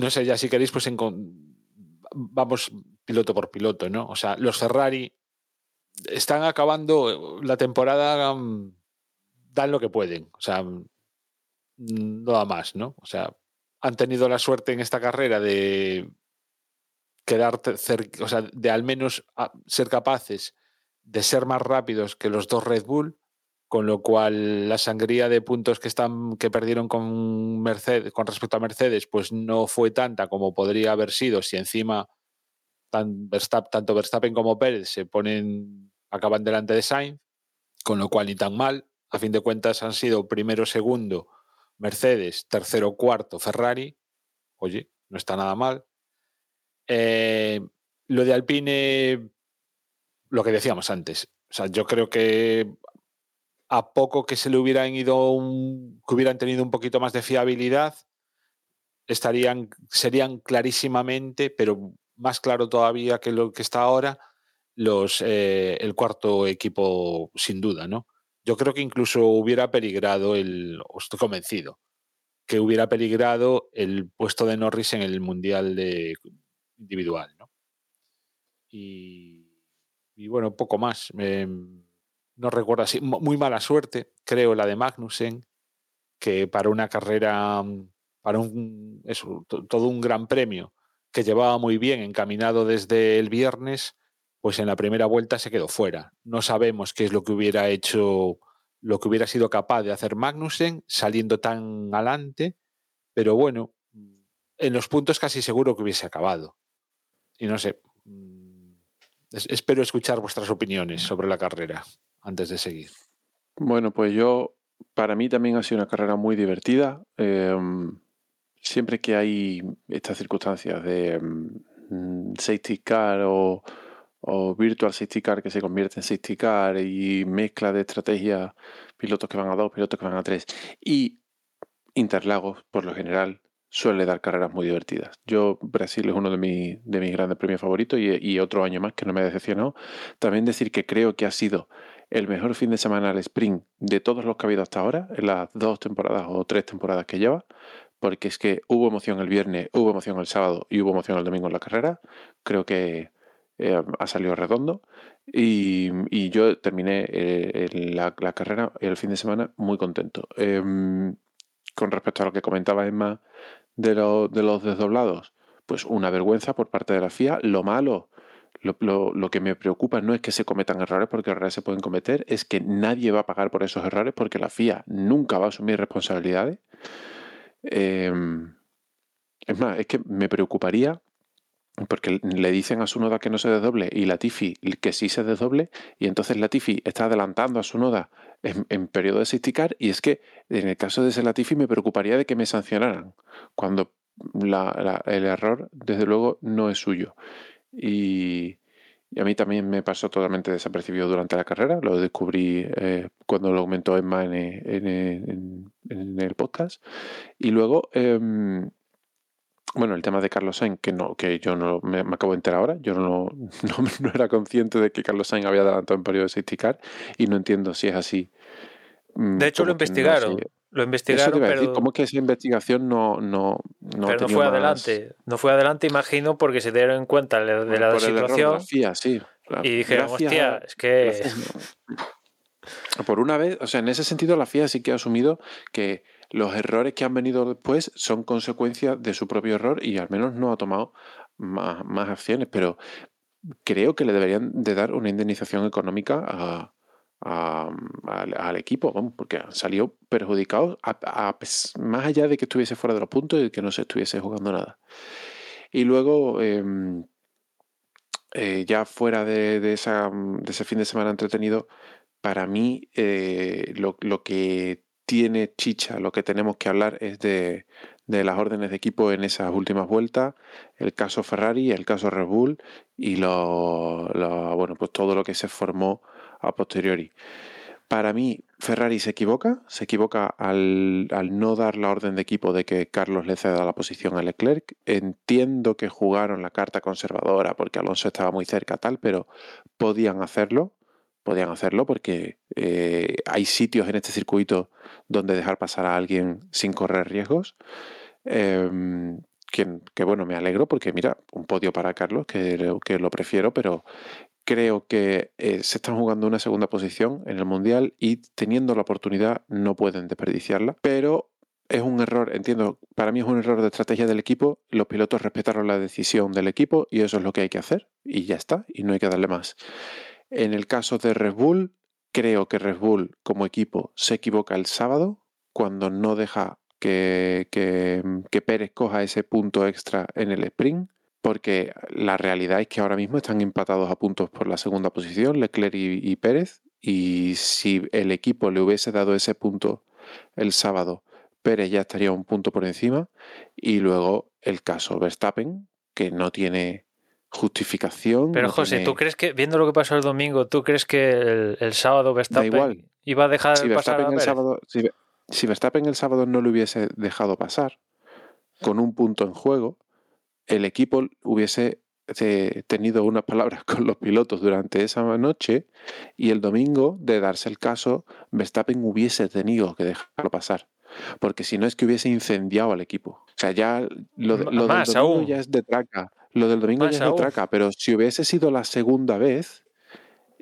no sé, ya si queréis, pues en, vamos piloto por piloto, ¿no? O sea, los Ferrari están acabando la temporada um, dan lo que pueden. O sea, no da más, ¿no? O sea, han tenido la suerte en esta carrera de quedar cerca, o sea, de al menos ser capaces de ser más rápidos que los dos Red Bull, con lo cual la sangría de puntos que están que perdieron con Mercedes con respecto a Mercedes pues no fue tanta como podría haber sido si encima tanto Verstappen como Pérez se ponen acaban delante de Sainz, con lo cual ni tan mal. A fin de cuentas han sido primero, segundo Mercedes, tercero, cuarto Ferrari. Oye, no está nada mal. Eh, lo de Alpine, lo que decíamos antes. O sea, yo creo que a poco que se le hubieran ido un, que hubieran tenido un poquito más de fiabilidad, estarían, serían clarísimamente, pero más claro todavía que lo que está ahora, los, eh, el cuarto equipo sin duda, ¿no? Yo creo que incluso hubiera peligrado el, estoy convencido, que hubiera peligrado el puesto de Norris en el mundial de individual, ¿no? Y, bueno, poco más. No recuerdo así. Muy mala suerte, creo, la de Magnussen, que para una carrera, para un, todo un gran premio que llevaba muy bien encaminado desde el viernes, pues en la primera vuelta se quedó fuera. No sabemos qué es lo que hubiera hecho, lo que hubiera sido capaz de hacer Magnussen saliendo tan adelante, pero bueno, en los puntos casi seguro que hubiese acabado. Y no sé, mm, espero escuchar vuestras opiniones sobre la carrera antes de seguir. Bueno, pues yo, para mí también ha sido una carrera muy divertida. Em, siempre que hay estas circunstancias de mm, safety car o, virtual safety car que se convierte en safety car y mezcla de estrategias, pilotos que van a dos, pilotos que van a tres y Interlagos, por lo general, suele dar carreras muy divertidas. Yo, Brasil es uno de, de mis grandes premios favoritos y, y, otro año más que no me ha decepcionado. También decir que creo que ha sido el mejor fin de semana al sprint de todos los que ha habido hasta ahora, en las dos temporadas o tres temporadas que lleva, porque es que hubo emoción el viernes, hubo emoción el sábado y hubo emoción el domingo en la carrera. Creo que eh, ha salido redondo. Y, yo terminé eh, la, carrera el fin de semana muy contento. Em, con respecto a lo que comentaba Emma de, de los desdoblados, pues una vergüenza por parte de la FIA. Lo malo lo, que me preocupa no es que se cometan errores, porque errores se pueden cometer, es que nadie va a pagar por esos errores, porque la FIA nunca va a asumir responsabilidades. Em, es más, es que me preocuparía porque le dicen a su noda que no se desdoble y la Tifi que sí se desdoble, y entonces la Tifi está adelantando a su noda en, periodo de safety y es que en el caso de ese Latifi me preocuparía de que me sancionaran, cuando el error, desde luego, no es suyo. Y, a mí también me pasó totalmente desapercibido durante la carrera. Lo descubrí eh, cuando lo comentó Emma en, en, en, el podcast. Y luego, em, bueno, el tema de Carlos Sainz, que, no, que yo no me, acabo de enterar ahora. Yo no, no, era consciente de que Carlos Sainz había adelantado en periodo de safety car y no entiendo si es así. Mm, de hecho, lo investigaron. Lo investigaron, pero... ¿Cómo es que esa investigación no, no, no pero no fue adelante. No fue adelante, imagino, porque se dieron en cuenta de, la situación. sí. Y dijeron, hostia, es que. Por una vez, o sea, en ese sentido, la FIA sí que ha asumido que los errores que han venido después son consecuencia de su propio error y al menos no ha tomado más, acciones. Pero creo que le deberían de dar una indemnización económica al, equipo, porque salió perjudicado más allá de que estuviese fuera de los puntos y que no se estuviese jugando nada. Y luego, em, eh, ya fuera de, esa, ese fin de semana entretenido, para mí eh, lo, que tiene chicha, lo que tenemos que hablar es de, las órdenes de equipo en esas últimas vueltas, el caso Ferrari, el caso Red Bull y lo, bueno, pues todo lo que se formó a posteriori. Para mí, Ferrari se equivoca, se equivoca al, no dar la orden de equipo de que Carlos le ceda la posición a Leclerc. Entiendo que jugaron la carta conservadora porque Alonso estaba muy cerca, tal, pero podían hacerlo, podían hacerlo porque eh, hay sitios en este circuito donde dejar pasar a alguien sin correr riesgos. Em, que, bueno, me alegro porque mira, un podio para Carlos, que, que lo prefiero, pero creo que eh, se están jugando una segunda posición en el Mundial y teniendo la oportunidad no pueden desperdiciarla, pero es un error, entiendo, para mí es un error de estrategia del equipo, los pilotos respetaron la decisión del equipo y eso es lo que hay que hacer y ya está, y no hay que darle más. En el caso de Red Bull, creo que Red Bull como equipo se equivoca el sábado cuando no deja que, que, Pérez coja ese punto extra en el sprint, porque la realidad es que ahora mismo están empatados a puntos por la segunda posición, Leclerc y, y Pérez, y si el equipo le hubiese dado ese punto el sábado, Pérez ya estaría un punto por encima, y luego el caso Verstappen, que no tiene justificación. Pero no José, tiene- ¿tú crees que, viendo lo que pasó el domingo, ¿tú crees que el, el sábado Verstappen igual. iba a dejar si pasar a Verstappen, el Pérez? sábado, si, Ve- si Verstappen el sábado no lo hubiese dejado pasar, con un punto en juego, el equipo hubiese eh, tenido unas palabras con los pilotos durante esa noche y el domingo, de darse el caso, Verstappen hubiese tenido que dejarlo pasar. Porque si no es que hubiese incendiado al equipo. O sea, ya lo, de- lo del domingo aún. ya es de traca. Lo del domingo ya es traca, pero si hubiese sido la segunda vez,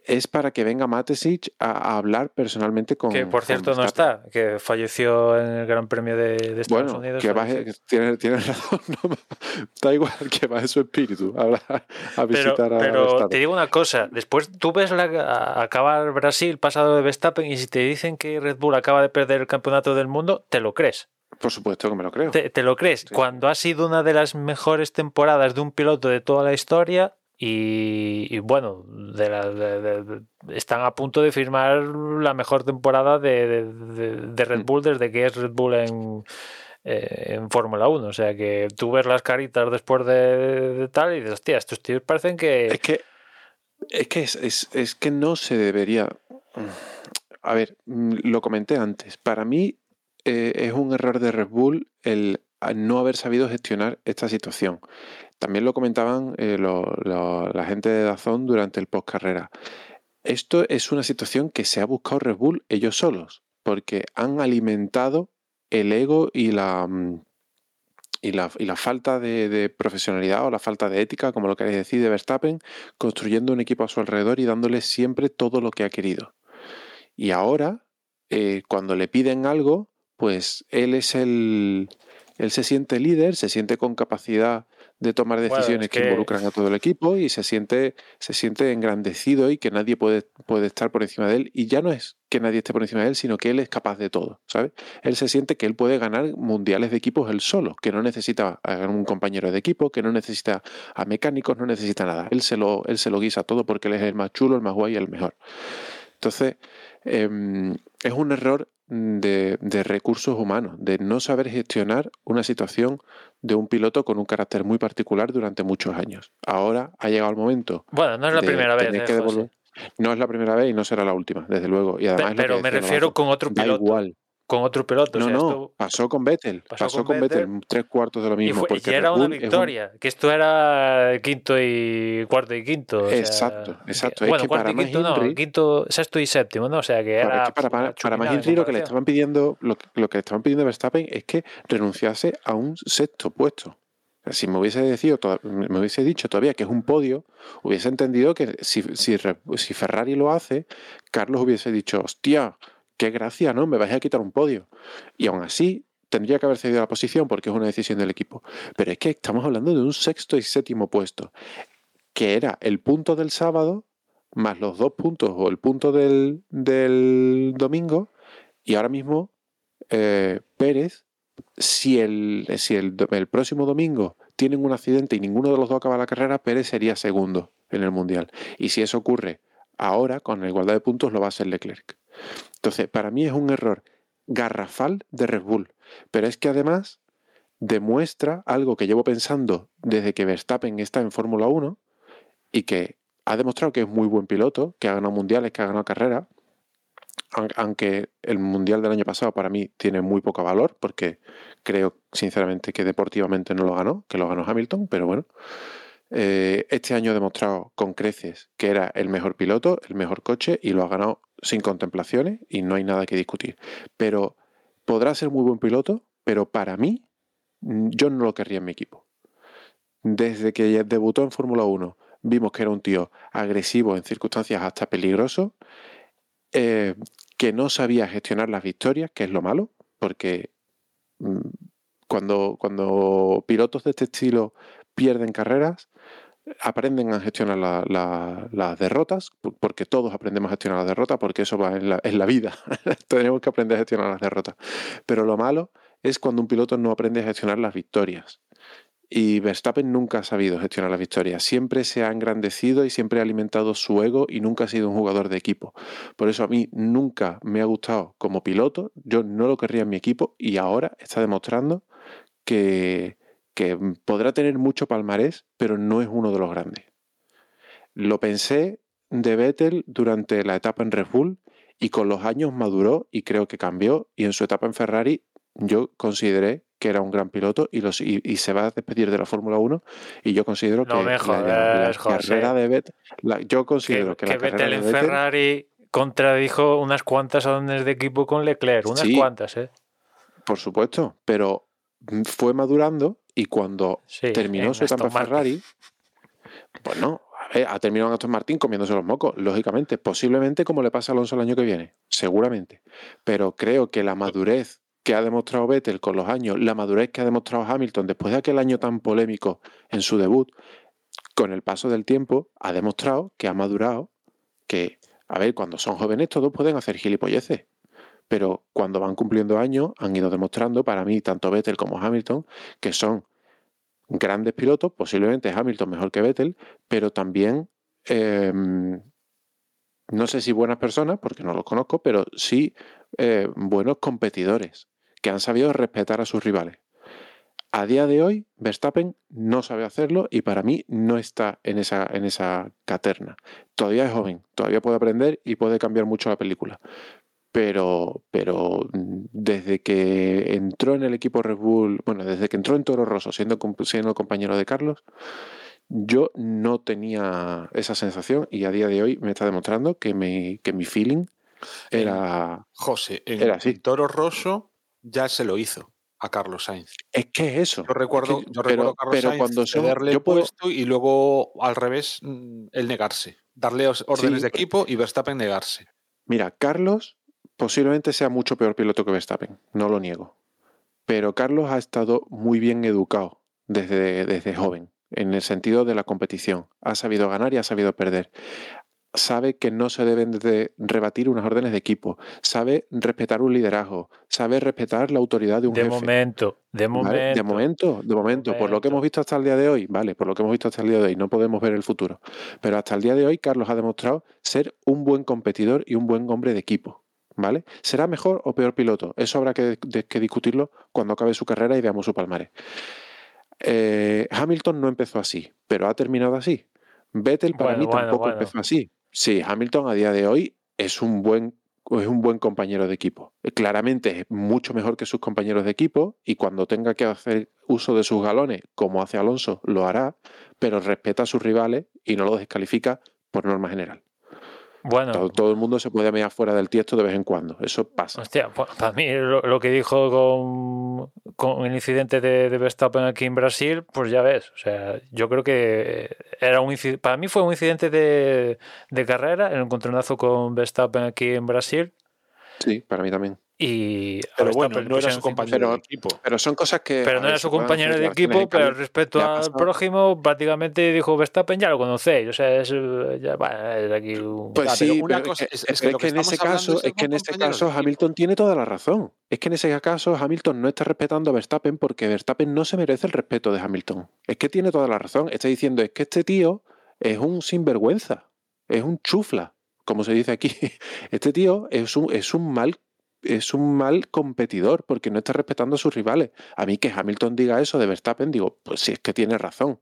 es para que venga Matesic a, a hablar personalmente con. Que por cierto no está, que falleció en el Gran Premio de, de Estados Bueno, Unidos. que baje, que tiene, tiene razón, no, da igual que baje su espíritu a, hablar- a Pero, visitar a pero te digo una cosa, después tú ves la, a- acabar Brasil pasado de Verstappen y si te dicen que Red Bull acaba de perder el campeonato del mundo, te lo crees. Por supuesto que me lo creo. Te, te lo crees. Sí. Cuando ha sido una de las mejores temporadas de un piloto de toda la historia y, y bueno, de la- de- de- de- están a punto de firmar la mejor temporada de, Red Mm. Bull desde que es Red Bull en, eh, en Fórmula 1. O sea que tú ves las caritas después de, tal y dices, hostia, estos tíos parecen que... Es que, es, que es, es- es que no se debería. A ver, mm, lo comenté antes. Para mí eh, es un error de Red Bull el no haber sabido gestionar esta situación. También lo comentaban eh, la gente de Dazón durante el post carrera. Esto es una situación que se ha buscado Red Bull ellos solos, porque han alimentado el ego y la, mm, y la, falta de, de profesionalidad o la falta de ética, como lo queréis decir, de Verstappen, construyendo un equipo a su alrededor y dándole siempre todo lo que ha querido. Y ahora, eh, cuando le piden algo, pues él es el. Él se siente líder, se siente con capacidad de tomar Bueno, decisiones es que... que- involucran a todo el equipo y se siente, se siente engrandecido y que nadie puede, puede estar por encima de él. Y ya no es que nadie esté por encima de él, sino que él es capaz de todo, ¿sabes? Él se siente que él puede ganar mundiales de equipos él solo, que no necesita a un compañero de equipo, que no necesita a mecánicos, no necesita nada. Él se lo, él se lo guisa todo porque él es el más chulo, el más guay y el mejor. Entonces, em, es un error de, de recursos humanos, de no saber gestionar una situación de un piloto con un carácter muy particular durante muchos años. Ahora ha llegado el momento. Bueno, no es la primera vez, eh, que José. devolver- No es la primera vez y no será la última, desde luego. Y además pero me refiero con otro da piloto. igual. Con otro piloto. o No, sea, no, esto- pasó con Vettel. pasó Pasó, con Vettel, Vettel. tres cuartos de lo y, mismo. fue- y porque era Red una es un- victoria, que esto era quinto y cuarto y quinto. o sea, Exacto, exacto. Es bueno, que cuarto para y quinto no, Henry- quinto, sexto y séptimo, ¿no? O sea que Claro, era. es que para, para, para más Henry lo que le estaban pidiendo, lo, lo que le estaban pidiendo a Verstappen es que renunciase a un sexto puesto. Si me hubiese, decido, me hubiese dicho todavía que es un podio, hubiese entendido que si, si, si Ferrari lo hace, Carlos hubiese dicho, hostia, qué gracia, ¿no? Me vais a quitar un podio. Y aún así, tendría que haber cedido la posición porque es una decisión del equipo. Pero es que estamos hablando de un sexto y séptimo puesto, que era el punto del sábado más los dos puntos o el punto del, domingo, y ahora mismo eh, Pérez, si, el, si el, el próximo domingo tienen un accidente y ninguno de los dos acaba la carrera, Pérez sería segundo en el Mundial. Y si eso ocurre ahora, con la igualdad de puntos, lo va a ser Leclerc. Entonces, para mí es un error garrafal de Red Bull. Pero es que además demuestra algo que llevo pensando desde que Verstappen está en Fórmula 1 y que ha demostrado que es muy buen piloto, que ha ganado mundiales, que ha ganado carreras, aun- aunque el mundial del año pasado para mí tiene muy poco valor, porque creo sinceramente que deportivamente no lo ganó, que lo ganó Hamilton, pero bueno. Eh, este año ha demostrado con creces que era el mejor piloto, el mejor coche y lo ha ganado sin contemplaciones y no hay nada que discutir. Pero podrá ser muy buen piloto, pero para mí mm, yo no lo querría en mi equipo. Desde que debutó en Fórmula 1 vimos que era un tío agresivo en circunstancias hasta peligroso, eh, que no sabía gestionar las victorias, que es lo malo, porque mm, cuando, pilotos de este estilo pierden carreras, aprenden a gestionar la- la- las derrotas, por- porque todos aprendemos a gestionar las derrotas, porque eso va en la, en la vida. Tenemos que aprender a gestionar las derrotas. Pero lo malo es cuando un piloto no aprende a gestionar las victorias. Y Verstappen nunca ha sabido gestionar las victorias. Siempre se ha engrandecido y siempre ha alimentado su ego y nunca ha sido un jugador de equipo. Por eso a mí nunca me ha gustado como piloto. Yo no lo querría en mi equipo y ahora está demostrando que, que podrá tener mucho palmarés, pero no es uno de los grandes. Lo pensé de Vettel durante la etapa en Red Bull y con los años maduró y creo que cambió. Y en su etapa en Ferrari yo consideré que era un gran piloto y, los, y, y se va a despedir de la Fórmula 1 y yo considero No que me la, jodas, la carrera de Vettel, la- yo considero que, que, la que carrera Vettel de en Vettel, Ferrari contradijo unas cuantas órdenes de equipo con Leclerc, unas Sí. cuantas, ¿eh? por supuesto, pero fue madurando y cuando Sí, terminó su etapa. Ferrari, pues no, a ver, ha terminado Aston Martin comiéndose los mocos, lógicamente, posiblemente como le pasa a Alonso el año que viene, seguramente. Pero creo que la madurez que ha demostrado Vettel con los años, la madurez que ha demostrado Hamilton después de aquel año tan polémico en su debut, con el paso del tiempo, ha demostrado que ha madurado, que, a ver, cuando son jóvenes todos pueden hacer gilipolleces. Pero cuando van cumpliendo años, han ido demostrando, para mí, tanto Vettel como Hamilton, que son grandes pilotos, posiblemente Hamilton mejor que Vettel, pero también, eh, no sé si buenas personas, porque no los conozco, pero sí eh, buenos competidores, que han sabido respetar a sus rivales. A día de hoy, Verstappen no sabe hacerlo y para mí no está en esa, en esa caterna. Todavía es joven, todavía puede aprender y puede cambiar mucho la película. Pero, pero mm, desde que entró en el equipo Red Bull, bueno, desde que entró en Toro Rosso siendo, siendo compañero de Carlos, yo no tenía esa sensación y a día de hoy me está demostrando que mi, que mi feeling era... José, en, Era así. Toro Rosso ya se lo hizo a Carlos Sainz. Es que es eso. Yo recuerdo, Es que- yo pero- recuerdo a Carlos pero Sainz cuando son- cederle yo puedo- puesto y luego al revés mm, el negarse, darle órdenes Sí, de equipo y Verstappen negarse. Mira, Carlos posiblemente sea mucho peor piloto que Verstappen, no lo niego. Pero Carlos ha estado muy bien educado desde, desde joven, en el sentido de la competición. Ha sabido ganar y ha sabido perder. Sabe que no se deben de rebatir unas órdenes de equipo. Sabe respetar un liderazgo. Sabe respetar la autoridad de un De jefe. momento, de ¿vale? momento. De momento, de momento, por lo que hemos visto hasta el día de hoy, vale, por lo que hemos visto hasta el día de hoy, no podemos ver el futuro. Pero hasta el día de hoy, Carlos ha demostrado ser un buen competidor y un buen hombre de equipo. ¿Vale? ¿Será mejor o peor piloto? Eso habrá que, de- que discutirlo cuando acabe su carrera y veamos su palmarés. Eh, Hamilton no empezó así, pero ha terminado así. Vettel para Bueno, mí bueno, tampoco bueno. empezó así. Sí, Hamilton a día de hoy es un buen es un buen compañero de equipo. Claramente es mucho mejor que sus compañeros de equipo y cuando tenga que hacer uso de sus galones, como hace Alonso, lo hará, pero respeta a sus rivales y no lo descalifica por norma general. Bueno, Todo, todo el mundo se puede meter fuera del tiesto de vez en cuando. Eso pasa. hostia, pues, para mí lo, lo que dijo con, con el incidente de, de Verstappen aquí en Brasil, pues ya ves. O sea, yo creo que era un para mí fue un incidente de, de carrera, el encontronazo con Verstappen aquí en Brasil. Sí, para mí también. Y a Pero bueno, Verstappen no era su compañero de equipo. Pero son cosas que. Pero no ver, era su compañero de equipo, pero respecto al pasado- prójimo, prácticamente dijo Verstappen, ya lo conocéis. O sea, es, ya, bueno, es aquí un... Pues sí, una pero cosa- es que, es- es es que lo que que en ese caso, es que en de caso. Hamilton tiene toda la razón. Es que en ese caso Hamilton no está respetando a Verstappen porque Verstappen no se merece el respeto de Hamilton. Es que tiene toda la razón. Está diciendo es que este tío es un sinvergüenza, es un chufla, como se dice aquí. Este tío es un, es un mal es un mal competidor porque no está respetando a sus rivales. A mí que Hamilton diga eso de Verstappen, digo, pues si es que tiene razón.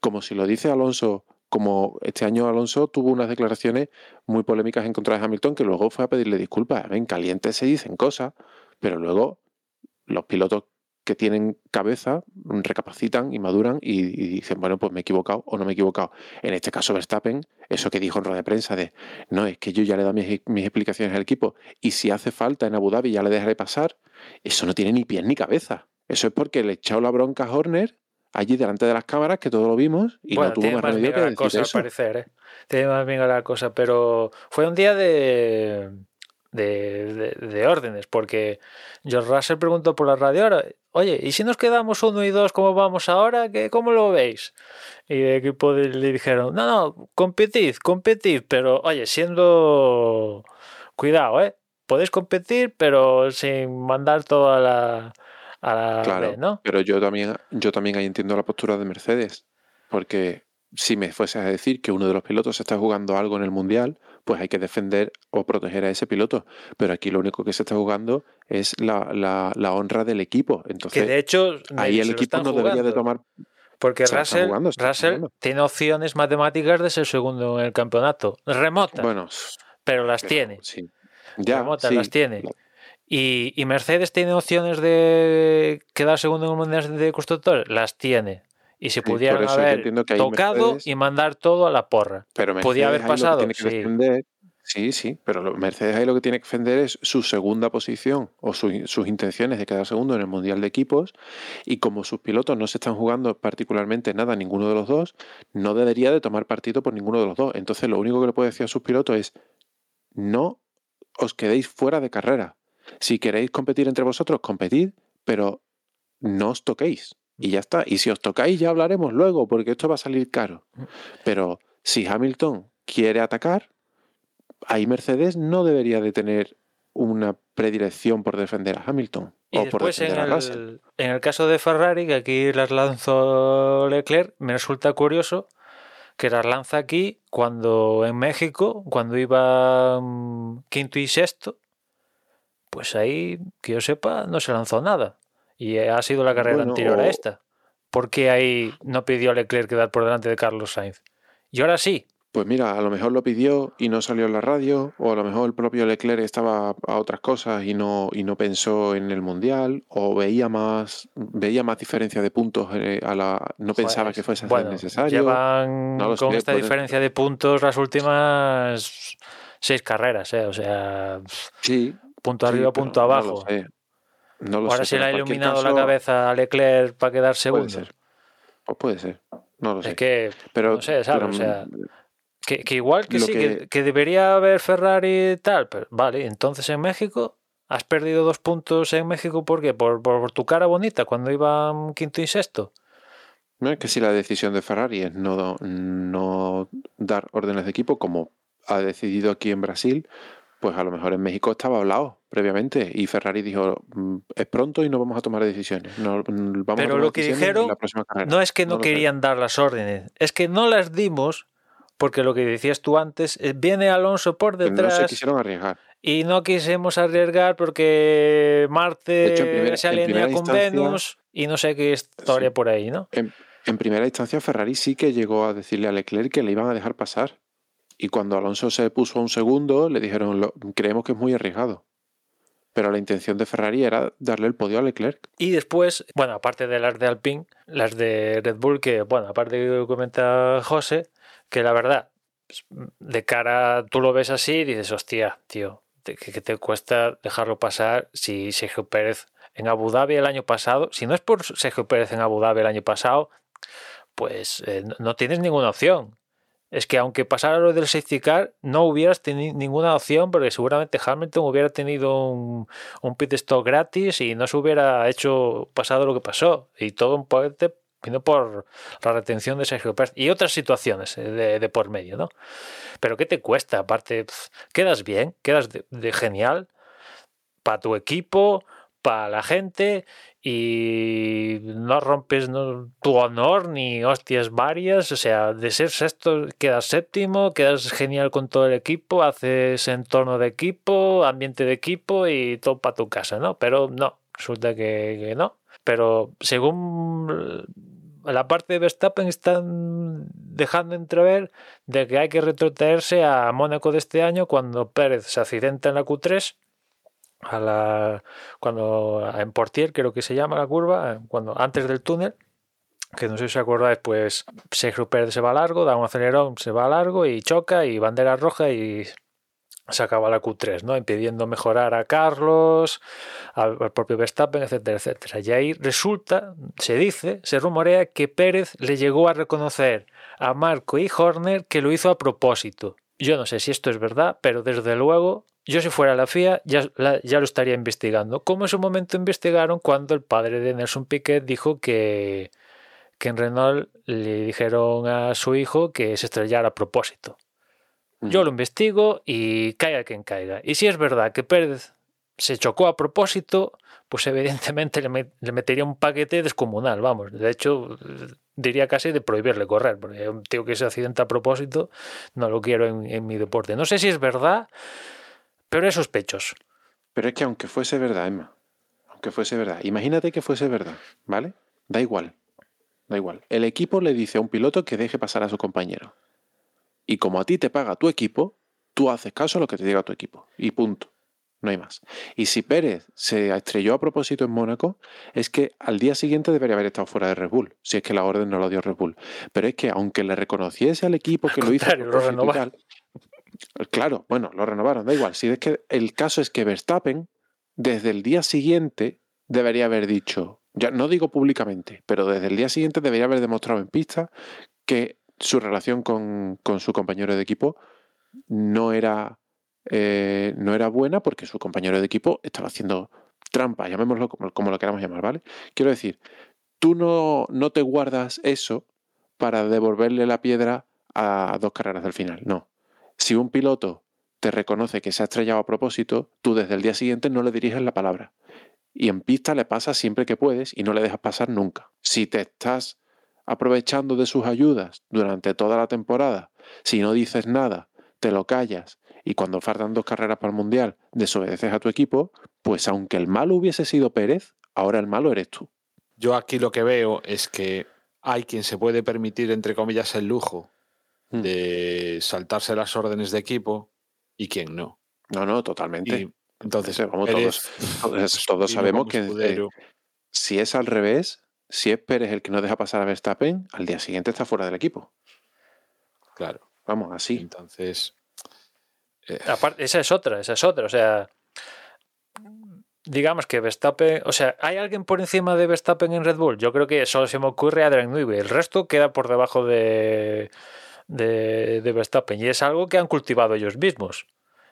Como si lo dice Alonso, como este año Alonso tuvo unas declaraciones muy polémicas en contra de Hamilton que luego fue a pedirle disculpas. En caliente se dicen cosas, pero luego los pilotos que tienen cabeza recapacitan y maduran y, y dicen, bueno, pues me he equivocado o no me he equivocado. En este caso Verstappen, eso que dijo en rueda de prensa de, no, es que yo ya le he dado mis, mis explicaciones al equipo y si hace falta en Abu Dhabi ya le dejaré pasar, eso no tiene ni pies ni cabeza. Eso es porque le he echado la bronca a Horner allí delante de las cámaras, que todos lo vimos, y bueno, no tuvo tiene más más remedio que la cosa, eso. al parecer, ¿eh? Tiene más miga la cosa, pero fue un día de, de, de- de órdenes, porque George Russell preguntó por la radio, "Ahora, oye, ¿y si nos quedamos uno y dos como vamos ahora? ¿qué, ¿Cómo lo veis? Y el equipo de- le dijeron, no, no, competid, competid, pero oye, siendo... Cuidado, ¿eh? Podéis competir, pero sin mandar todo a la... A la Claro, ¿no? pero yo también, yo también ahí entiendo la postura de Mercedes, porque si me fueses a decir que uno de los pilotos está jugando algo en el Mundial, pues hay que defender o proteger a ese piloto. Pero aquí lo único que se está jugando es la, la- la honra del equipo. Que Entonces, de hecho... ahí el equipo no debería de tomar... Porque Russell, jugando, Russell jugando. tiene opciones matemáticas de ser segundo en el campeonato. Remotas, Bueno, pero las pero tiene. Sí. Ya, remotas sí. las tiene. Y, y Mercedes tiene opciones de quedar segundo en el Mundial de Constructores. Las tiene. Y se pudieran yo haber tocado Mercedes- y mandar todo a la porra. Pero Mercedes Podía haber ahí lo que pasado, tiene que sí. defender- sí, sí, pero Mercedes ahí lo que tiene que defender es su segunda posición o su- sus intenciones de quedar segundo en el Mundial de Equipos y como sus pilotos no se están jugando particularmente nada ninguno de los dos, no debería de tomar partido por ninguno de los dos. Entonces lo único que le puede decir a sus pilotos es no os quedéis fuera de carrera. Si queréis competir entre vosotros, competid, pero no os toquéis. Y ya está. Y si os tocáis, ya hablaremos luego, porque esto va a salir caro. Pero si Hamilton quiere atacar, ahí Mercedes no debería de tener una predilección por defender a Hamilton Y o por después en defender a el, en el caso de Ferrari, que aquí las lanzó Leclerc, me resulta curioso que las lanza aquí cuando en México, cuando iba mm, quinto y sexto, pues ahí, que yo sepa, no se lanzó nada. Y ha sido la carrera Bueno, anterior a esta. ¿Por qué ahí no pidió a Leclerc quedar por delante de Carlos Sainz? Y ahora sí, Pues mira, a lo mejor lo pidió y no salió en la radio, o a lo mejor el propio Leclerc estaba a otras cosas y no, y no pensó en el mundial, o veía más, veía más diferencia de puntos eh, a la. no pensaba Joder, que fuese bueno, necesario. Llevan No con esta diferencia de puntos las últimas seis carreras, ¿eh? O sea, Sí. punto arriba, punto abajo. No lo Ahora sé, se le ha iluminado la cabeza a Leclerc para quedar Puede segundo. ser. Pues puede ser. No lo sé. Es que, pero, no sé, ¿sabes? pero, O sea, mm, que, que igual que sí, que... que- que debería haber Ferrari y tal, pero vale, entonces en México has perdido dos puntos en México, ¿por qué? Por, por, por tu cara bonita cuando iban quinto y sexto. No es que si la decisión de Ferrari es no, no dar órdenes de equipo, como ha decidido aquí en Brasil, pues a lo mejor en México estaba hablado previamente y Ferrari dijo "Mm, es pronto y no vamos a tomar decisiones. No, mm, vamos a Pero tomar lo que dijeron la próxima carrera". No es que no, querían dar las órdenes, es que no las dimos porque lo que decías tú antes, eh, viene Alonso por Que no detrás se quisieron arriesgar. y no quisimos arriesgar porque Marte hecho, en primera- se alinea con Venus y no sé qué historia Sí. por ahí, ¿no? En, en primera instancia, Ferrari sí que llegó a decirle a Leclerc que le iban a dejar pasar. Y cuando Alonso se puso a un segundo, le dijeron, "Lo- creemos que es muy arriesgado. Pero la intención de Ferrari era darle el podio a Leclerc. Y después, bueno, aparte de las de Alpine, las de Red Bull, que, bueno, aparte que comenta José, que la verdad, pues, de cara, tú lo ves así y dices, hostia, tío, que, te cuesta dejarlo pasar si Sergio Pérez en Abu Dhabi el año pasado, si no es por Sergio Pérez en Abu Dhabi el año pasado, pues eh, no tienes ninguna opción. Es que aunque pasara lo del safety car, no hubieras tenido ninguna opción porque seguramente Hamilton hubiera tenido un, un pit stop gratis y no se hubiera hecho pasado lo que pasó. Y todo un poquete vino por la retención de Sergio Pérez y otras situaciones eh, de, por medio, ¿no? Pero ¿qué te cuesta? Aparte, quedas bien, quedas de genial para tu equipo, para la gente y no rompes no, tu honor ni hostias varias. O sea, de ser sexto quedas séptimo, quedas genial con todo el equipo, haces entorno de equipo, ambiente de equipo y todo para tu casa, ¿no? Pero no, resulta que, que no. Pero según la parte de Verstappen están dejando entrever de que hay que retrotraerse a Mónaco de este año cuando Pérez se accidenta en la Q3 a la cuando en Portier creo que se llama la curva cuando antes del túnel que no sé si os acordáis pues Sergio Pérez se va largo da un acelerón se va largo y choca y bandera roja y se acaba la Q3, ¿no? Impidiendo mejorar a Carlos, al, propio Verstappen, etcétera, etcétera. Y ahí resulta, se dice, se rumorea que Pérez le llegó a reconocer a Marco y Horner que lo hizo a propósito. Yo no sé si esto es verdad, pero desde luego yo si fuera la FIA ya, la- ya lo estaría investigando, como en su momento investigaron cuando el padre de Nelson Piquet dijo que, que en Renault le dijeron a su hijo que se estrellara a propósito. Yo lo investigo y caiga quien caiga. Y si es verdad que Pérez se chocó a propósito, pues evidentemente le, me- le metería un paquete descomunal, vamos. De hecho, diría casi de prohibirle correr, porque un tío que se accidenta a propósito no lo quiero en, en mi deporte. No sé si es verdad, pero es sospechoso. Pero es que aunque fuese verdad, Emma, aunque fuese verdad, imagínate que fuese verdad, ¿vale? Da igual, da igual. El equipo le dice a un piloto que deje pasar a su compañero. Y como a ti te paga tu equipo, tú haces caso a lo que te diga tu equipo. Y punto. No hay más. Y si Pérez se estrelló a propósito en Mónaco, es que al día siguiente debería haber estado fuera de Red Bull, si es que la orden no lo dio Red Bull. Pero es que aunque le reconociese al equipo que lo hizo lo propósito y renovaron. tal, Claro, bueno, lo renovaron, da igual. Si es que el caso es que Verstappen, desde el día siguiente, debería haber dicho, ya no digo públicamente, pero desde el día siguiente debería haber demostrado en pista que su relación con, con su compañero de equipo no era, eh, no era buena porque su compañero de equipo estaba haciendo trampa, llamémoslo como, como lo queramos llamar, ¿vale? Quiero decir, tú no, no te guardas eso para devolverle la piedra a dos carreras del final, no. Si un piloto te reconoce que se ha estrellado a propósito, tú desde el día siguiente no le diriges la palabra. Y en pista le pasas siempre que puedes y no le dejas pasar nunca. Si te estás aprovechando de sus ayudas durante toda la temporada, si no dices nada, te lo callas y cuando faltan dos carreras para el Mundial desobedeces a tu equipo, pues aunque el malo hubiese sido Pérez, ahora el malo eres tú. Yo aquí lo que veo es que hay quien se puede permitir, entre comillas, el lujo Mm. de saltarse las órdenes de equipo y quien no. No, no, totalmente. Y entonces, Ese, vamos, Pérez, Todos, todos sabemos que eh, si es al revés, si es Pérez el que no deja pasar a Verstappen, al día siguiente está fuera del equipo. claro. Vamos, así. Entonces, eh, Aparte, esa es otra, esa es otra. O sea, digamos que Verstappen, o sea, ¿hay alguien por encima de Verstappen en Red Bull? Yo creo que solo se me ocurre Adrian Newey. El resto queda por debajo de, de, de Verstappen y es algo que han cultivado ellos mismos.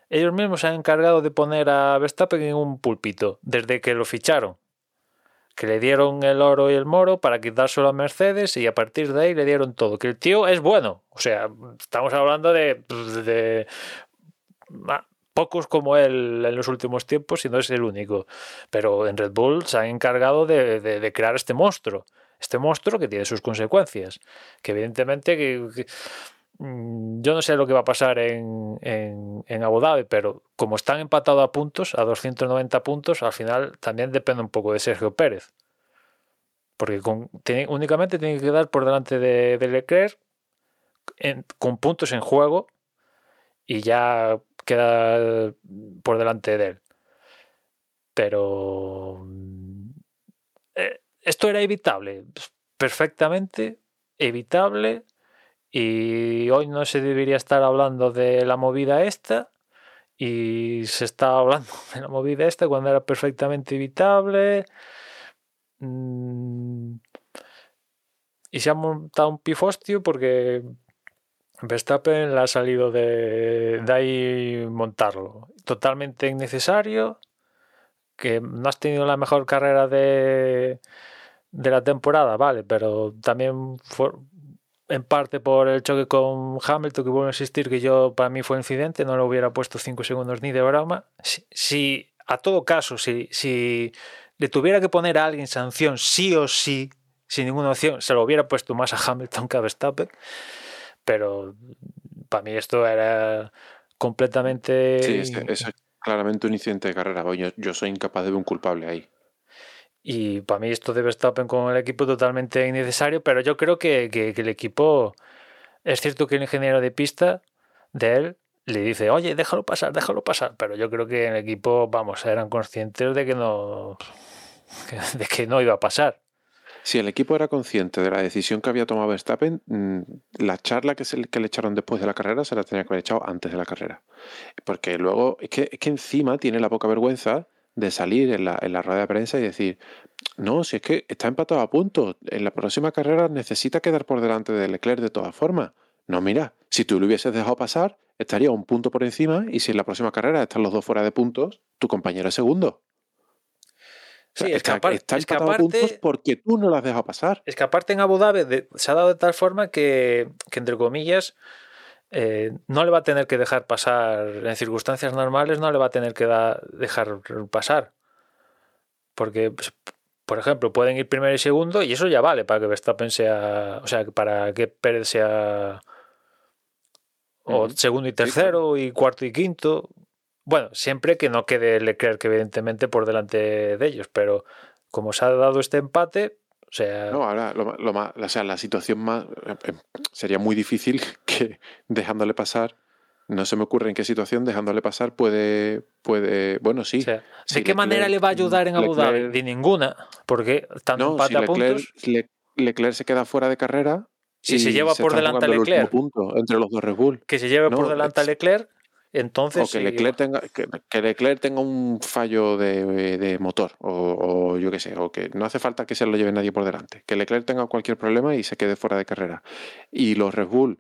Ellos mismos se han encargado de poner a Verstappen en un pulpito desde que lo ficharon. Que le dieron el oro y el moro para quitárselo a Mercedes y a partir de ahí le dieron todo. Que el tío es bueno. O sea, estamos hablando de, de pocos como él en los últimos tiempos y no es el único. Pero en Red Bull se han encargado de- de crear este monstruo. Este monstruo que tiene sus consecuencias. Que evidentemente que- mm, yo no sé lo que va a pasar en, en, en Abu Dhabi, pero como están empatados a puntos, a 290 puntos, al final también depende un poco de Sergio Pérez. Porque únicamente tiene que quedar por delante de, Leclerc con puntos en juego y ya queda por delante de él. Pero mm, esto era evitable, pues, perfectamente evitable. Y hoy no se debería estar hablando de la movida esta. Y se está hablando de la movida esta cuando era perfectamente evitable. Mm, Y se ha montado un pifostio porque Verstappen le ha salido de, de ahí montarlo. Totalmente innecesario. Que no has tenido la mejor carrera de, de la temporada, vale, pero también fue en parte por el choque con Hamilton, que vuelvo a insistir que yo para mí fue incidente, no lo hubiera puesto 5 segundos ni de broma. Si, a todo caso, si, si le tuviera que poner a alguien sanción sí o sí, sin ninguna opción, se lo hubiera puesto más a Hamilton que a Verstappen pero para mí esto era completamente Sí, eso es claramente un incidente de carrera. Yo, yo soy incapaz de ver un culpable ahí. Y para mí esto de Verstappen con el equipo totalmente innecesario, pero yo creo que, que- el equipo es cierto que el ingeniero de pista de él le dice, oye, déjalo pasar, déjalo pasar, pero yo creo que el equipo, vamos, eran conscientes de que no de que no iba a pasar. Si el equipo era consciente de la decisión que había tomado Verstappen, mm, la charla que, se, que le echaron después de la carrera se la tenía que haber echado antes de la carrera. Porque luego, es que, es que encima tiene la poca vergüenza de salir en la, en la rueda de prensa y decir, no, si es que está empatado a punto, en la próxima carrera necesita quedar por delante de Leclerc de todas formas. No, mira, si tú lo hubieses dejado pasar, estaría un punto por encima y si en la próxima carrera están los dos fuera de puntos, tu compañero es segundo. Sí, es que está, está es que empatado a puntos porque tú no lo has dejado pasar. Es que aparte en Abu Dhabi de- se ha dado de tal forma que, que, entre comillas, eh, no le va a tener que dejar pasar, en circunstancias normales, no le va a tener que da- dejar pasar. Porque, pues, por ejemplo, pueden ir primero y segundo y eso ya vale para que Verstappen sea, o sea, para que Pérez sea o segundo y tercero y cuarto y quinto. Bueno, siempre que no quede Leclerc, evidentemente, por delante de ellos, pero como se ha dado este empate, sea, No, ahora lo, ma- o sea, la situación más eh, eh, sería muy difícil que dejándole pasar. No se me ocurre en qué situación dejándole pasar puede, puede, bueno, sí. O sea, ¿De si qué manera le va a ayudar en Abu Dhabi? Leclerc- De ninguna, porque tanto no, empate si a Leclerc, puntos. Le- Leclerc se queda fuera de carrera. Si se lleva por delante a Leclerc. punto entre los dos Red Bull. Que se lleve por delante a Leclerc, entonces. O que sí, Leclerc tenga, que, que Leclerc tenga un fallo de, de motor, o, o yo qué sé, o que no hace falta que se lo lleve nadie por delante. Que Leclerc tenga cualquier problema y se quede fuera de carrera. Y los Red Bull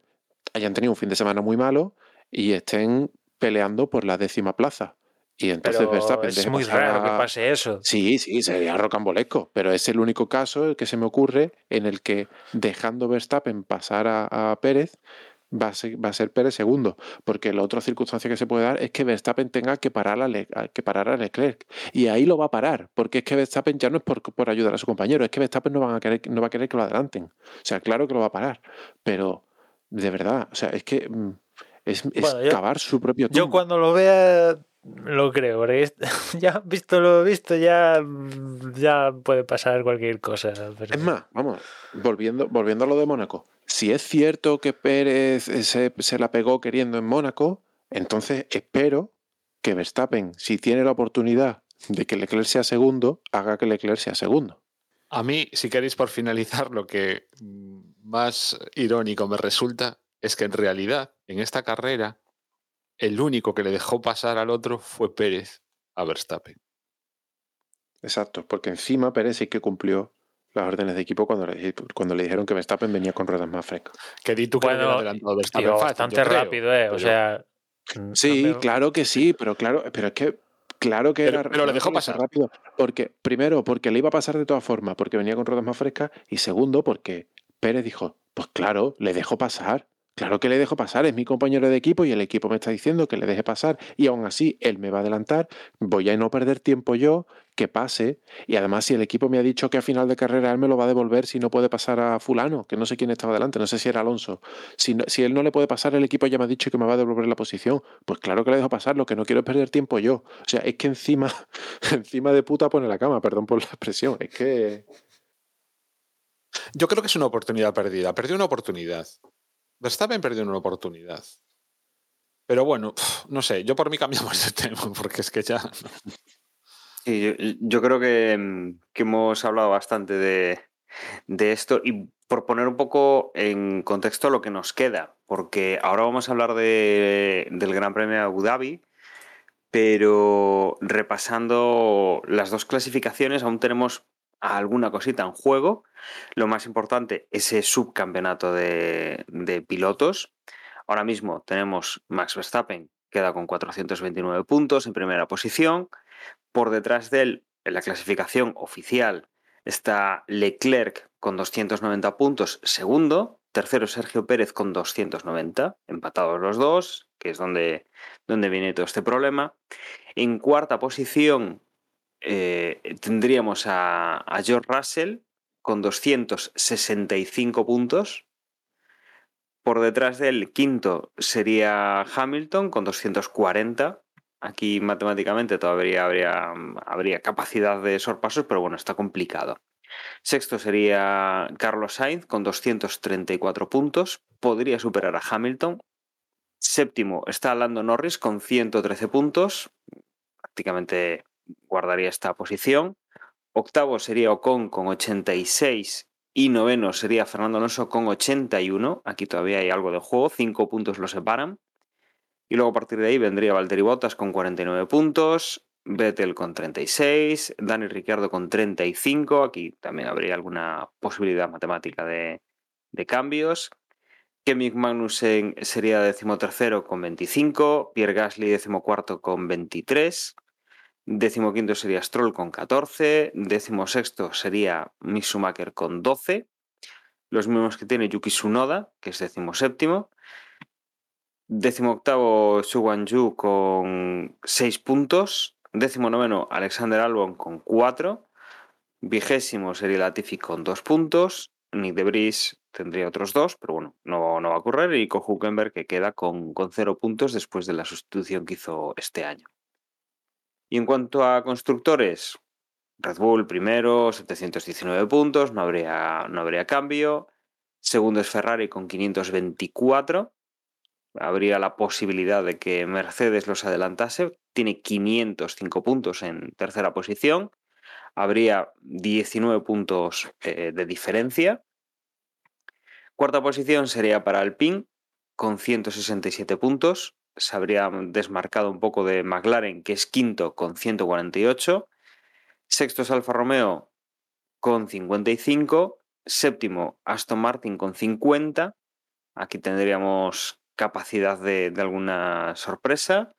hayan tenido un fin de semana muy malo y estén peleando por la décima plaza. Y entonces pero Verstappen es muy raro que pase eso. Sí, sí, sería rocambolesco, pero es el único caso el que se me ocurre en el que dejando Verstappen pasar a, a Pérez va a, ser, va a ser Pérez segundo, porque la otra circunstancia que se puede dar es que Verstappen tenga que parar a, Le- que parar a Leclerc y ahí lo va a parar, porque es que Verstappen ya no es por, por ayudar a su compañero, es que Verstappen no, van a querer, no va a querer que lo adelanten, o sea, claro que lo va a parar, pero de verdad, o sea, es que mm, es, es Bueno, yo- cavar su propio Yo tumbo. cuando lo vea lo creo, porque ya visto lo visto, ya, ya puede pasar cualquier cosa. pero- Es más, vamos, volviendo, volviendo a lo de Mónaco. Si es cierto que Pérez se, se la pegó queriendo en Mónaco, entonces espero que Verstappen, si tiene la oportunidad de que Leclerc sea segundo, haga que Leclerc sea segundo. A mí, si queréis por finalizar, lo que mm, más irónico me resulta es que en realidad, en esta carrera, el único que le dejó pasar al otro fue Pérez a Verstappen. Exacto, porque encima Pérez sí que cumplió las órdenes de equipo cuando le, cuando le dijeron que Verstappen venía con ruedas más frescas. Que di tú que Bueno, adelantado Verstappen bastante creo, rápido, ¿eh? O sea. Sí, no me- claro que sí, pero claro, pero es que claro que Pero- era pero le claro dejó pasar. rápido, porque primero porque le iba a pasar de todas formas, porque venía con ruedas más frescas y segundo porque Pérez dijo, pues claro, le dejo pasar. Claro que le dejo pasar, es mi compañero de equipo y el equipo me está diciendo que le deje pasar y aún así él me va a adelantar, voy a no perder tiempo yo, que pase y además si el equipo me ha dicho que a final de carrera él me lo va a devolver si no puede pasar a fulano, que no sé quién estaba delante, no sé si era Alonso, si, no- si él no le puede pasar el equipo ya me ha dicho que me va a devolver la posición, pues claro que le dejo pasar, lo que no quiero es perder tiempo yo. O sea, es que encima, encima de puta pone la cama, perdón por la expresión, es que... Yo creo que es una oportunidad perdida. Perdió una oportunidad. Verstappen perdió una oportunidad. Pero bueno, no sé, yo por mí cambiamos de tema, porque es que ya. Yo, yo creo que, mm, que hemos hablado bastante de, de esto y por poner un poco en contexto lo que nos queda, porque ahora vamos a hablar de- del Gran Premio de Abu Dhabi, pero repasando las dos clasificaciones aún tenemos alguna cosita en juego. Lo más importante, ese subcampeonato de, de pilotos. Ahora mismo tenemos Max Verstappen, queda con 429 puntos en primera posición. Por detrás de él, en la clasificación oficial, está Leclerc con 290 puntos, segundo. Tercero, Sergio Pérez con 290, empatados los dos, que es donde, donde viene todo este problema. En cuarta posición eh, tendríamos a, a George Russell con 265 puntos. Por detrás del quinto sería Hamilton con 240. Aquí matemáticamente todavía habría, habría capacidad de sorpasos, pero bueno, está complicado. Sexto sería Carlos Sainz con 234 puntos. Podría superar a Hamilton. Séptimo está Lando Norris con 113 puntos. Prácticamente guardaría esta posición. Octavo sería Ocon con 86 y noveno sería Fernando Alonso con 81. Aquí todavía hay algo de juego, cinco puntos lo separan. Y luego a partir de ahí vendría Valtteri Bottas con 49 puntos, Vettel con 36, Dani Ricciardo con 35. Aquí también habría alguna posibilidad matemática de, cambios. Kevin Magnussen sería decimotercero con 25, Pierre Gasly decimocuarto con 23, decimoquinto sería Stroll con 14, decimosexto sería Mick Schumacher con 12, los mismos que tiene Yuki Tsunoda, que es decimoséptimo, decimoctavo Su Yu con 6 puntos, decimonoveno Alexander Albon con 4, vigésimo sería Latifi con 2 puntos, Nick de Vries tendría otros dos, pero bueno, no, no va a ocurrir. Y con Huckenberg que queda con, con cero puntos después de la sustitución que hizo este año. Y en cuanto a constructores, Red Bull primero, 719 puntos, no habría, no habría cambio. Segundo es Ferrari con 524. Habría la posibilidad de que Mercedes los adelantase. Tiene 505 puntos en tercera posición. Habría 19 puntos eh, de diferencia. Cuarta posición sería para Alpine con 167 puntos. Se habría desmarcado un poco de McLaren, que es quinto con 148. Sexto es Alfa Romeo con 55. Séptimo, Aston Martin con 50. Aquí tendríamos capacidad de, alguna sorpresa.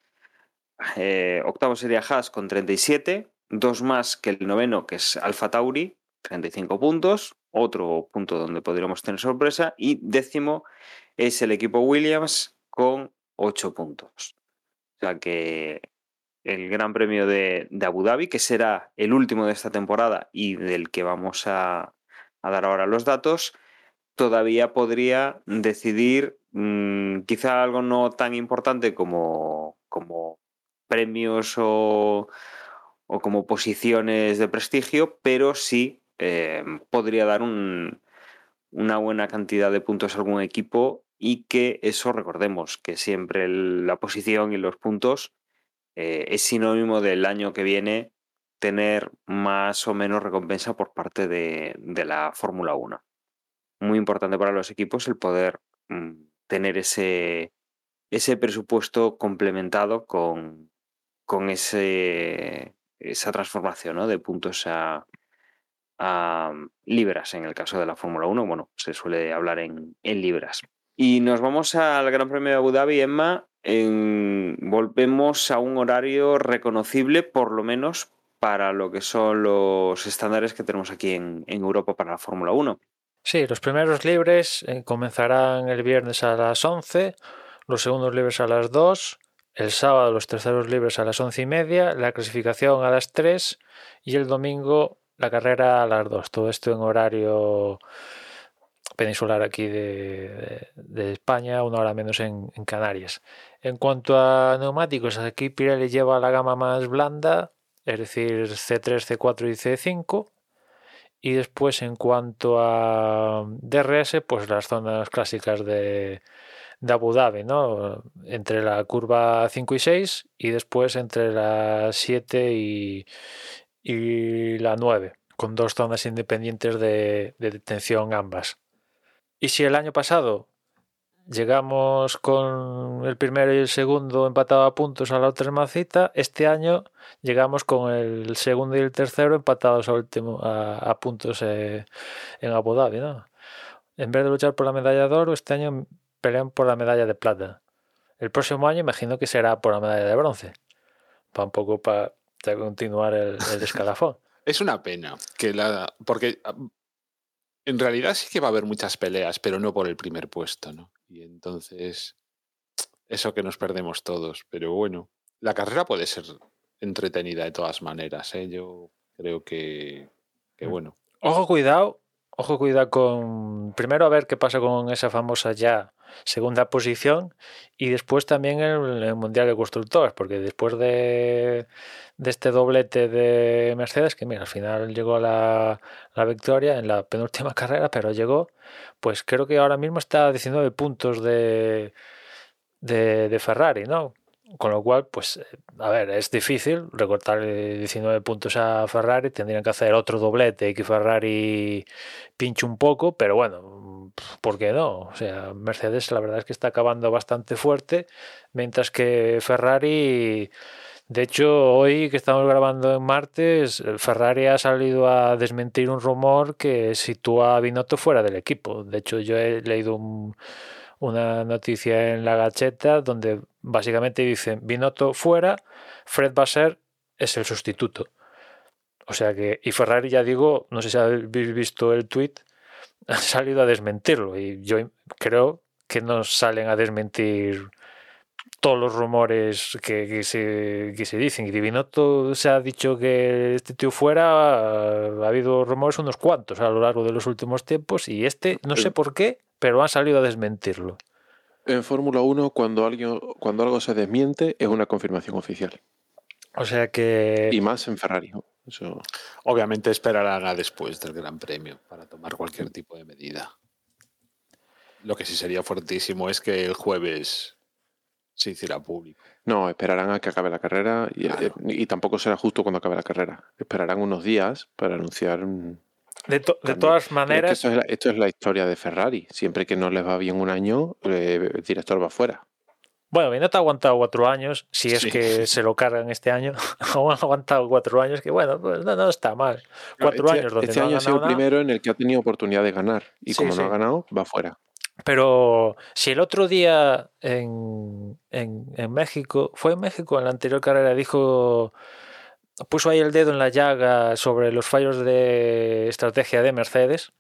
Eh, octavo sería Haas con 37. Dos más que el noveno, que es Alfa Tauri, 35 puntos otro punto donde podríamos tener sorpresa. Y décimo es el equipo Williams con 8 puntos. O sea que el Gran Premio de, Abu Dhabi, que será el último de esta temporada y del que vamos a, dar ahora los datos, todavía podría decidir mm, quizá algo no tan importante como, como premios o, o como posiciones de prestigio, pero sí eh, podría dar una buena cantidad de puntos a algún equipo y que eso recordemos que siempre la posición y los puntos eh, es sinónimo del año que viene tener más o menos recompensa por parte de, la Fórmula 1. Muy importante para los equipos el poder mm, tener ese, ese presupuesto complementado con, con ese, esa transformación de puntos a, a libras en el caso de la Fórmula 1. Bueno, se suele hablar en, libras. Y nos vamos al Gran Premio de Abu Dhabi, Emma. volvemos a un horario reconocible, por lo menos para lo que son los estándares que tenemos aquí en, Europa para la Fórmula 1. Sí, los primeros libres eh, comenzarán el viernes a las 11, los segundos libres a las 2, el sábado los terceros libres a las 11 y media, la clasificación a las 3 y el domingo la carrera a las dos. Todo esto en horario peninsular aquí de, España, una hora menos en, Canarias. En cuanto a neumáticos, aquí Pirelli lleva la gama más blanda, es decir, C3, C4 y C5. Y después, en cuanto a DRS, pues las zonas clásicas de, de Abu Dhabi, ¿no? Entre la curva 5 y 6 y después entre las 7 y, y la 9, con dos zonas independientes de, detención ambas. Y si el año pasado llegamos con el primero y el segundo empatado a puntos a la última cita, este año llegamos con el segundo y el tercero empatados a, último, a, puntos eh, en Abu Dhabi. ¿no? En vez de luchar por la medalla de oro, este año pelean por la medalla de plata. El próximo año imagino que será por la medalla de bronce. Para un poco para continuar el, escalafón. es una pena que la. Porque en realidad sí que va a haber muchas peleas, pero no por el primer puesto, ¿no? Y entonces. Eso que nos perdemos todos. Pero bueno, la carrera puede ser entretenida de todas maneras, ¿eh? Yo creo que. que mm. bueno. Ojo, cuidado. Ojo, cuidado con. Primero a ver qué pasa con esa famosa ya segunda posición y después también el, el Mundial de Constructores, porque después de, de, este doblete de Mercedes, que mira, al final llegó la, la victoria en la penúltima carrera, pero llegó, pues creo que ahora mismo está a 19 puntos de, de, de Ferrari, ¿no? Con lo cual, pues, a ver, es difícil recortar 19 puntos a Ferrari. Tendrían que hacer otro doblete y que Ferrari pinche un poco, pero bueno, ¿por qué no? O sea, Mercedes la verdad es que está acabando bastante fuerte, mientras que Ferrari, de hecho, hoy que estamos grabando en martes, Ferrari ha salido a desmentir un rumor que sitúa a Binotto fuera del equipo. De hecho, yo he leído un una noticia en la gacheta donde básicamente dicen Binotto fuera, Fred Basser es el sustituto. O sea que, y Ferrari ya digo, no sé si habéis visto el tweet, ha salido a desmentirlo y yo creo que no salen a desmentir todos los rumores que, que se, que se dicen. Y Binotto se ha dicho que este tío fuera, ha habido rumores unos cuantos a lo largo de los últimos tiempos y este, no sé por qué, pero han salido a desmentirlo. En Fórmula 1, cuando, alguien, cuando algo se desmiente, es una confirmación oficial. O sea que... Y más en Ferrari. Eso... Obviamente esperarán a después del Gran Premio para tomar cualquier tipo de medida. Lo que sí sería fuertísimo es que el jueves se hiciera público. No, esperarán a que acabe la carrera y, Claro. y tampoco será justo cuando acabe la carrera. Esperarán unos días para anunciar. De, to- de cambio. todas Pero es que maneras, esto, es la, esto es la historia de Ferrari. Siempre que no les va bien un año, eh, el director va fuera. bueno, Binotto ha aguantado cuatro años, si es Sí. que se lo cargan este año, aún ha aguantado cuatro años, que bueno, pues no, no está mal. Cuatro este, años donde este no año ha sido el primero en el que ha tenido oportunidad de ganar. Y Sí, como sí. no ha ganado, va fuera. Pero si el otro día en, en, en México, fue en México en la anterior carrera, dijo, puso ahí el dedo en la llaga sobre los fallos de estrategia de Mercedes.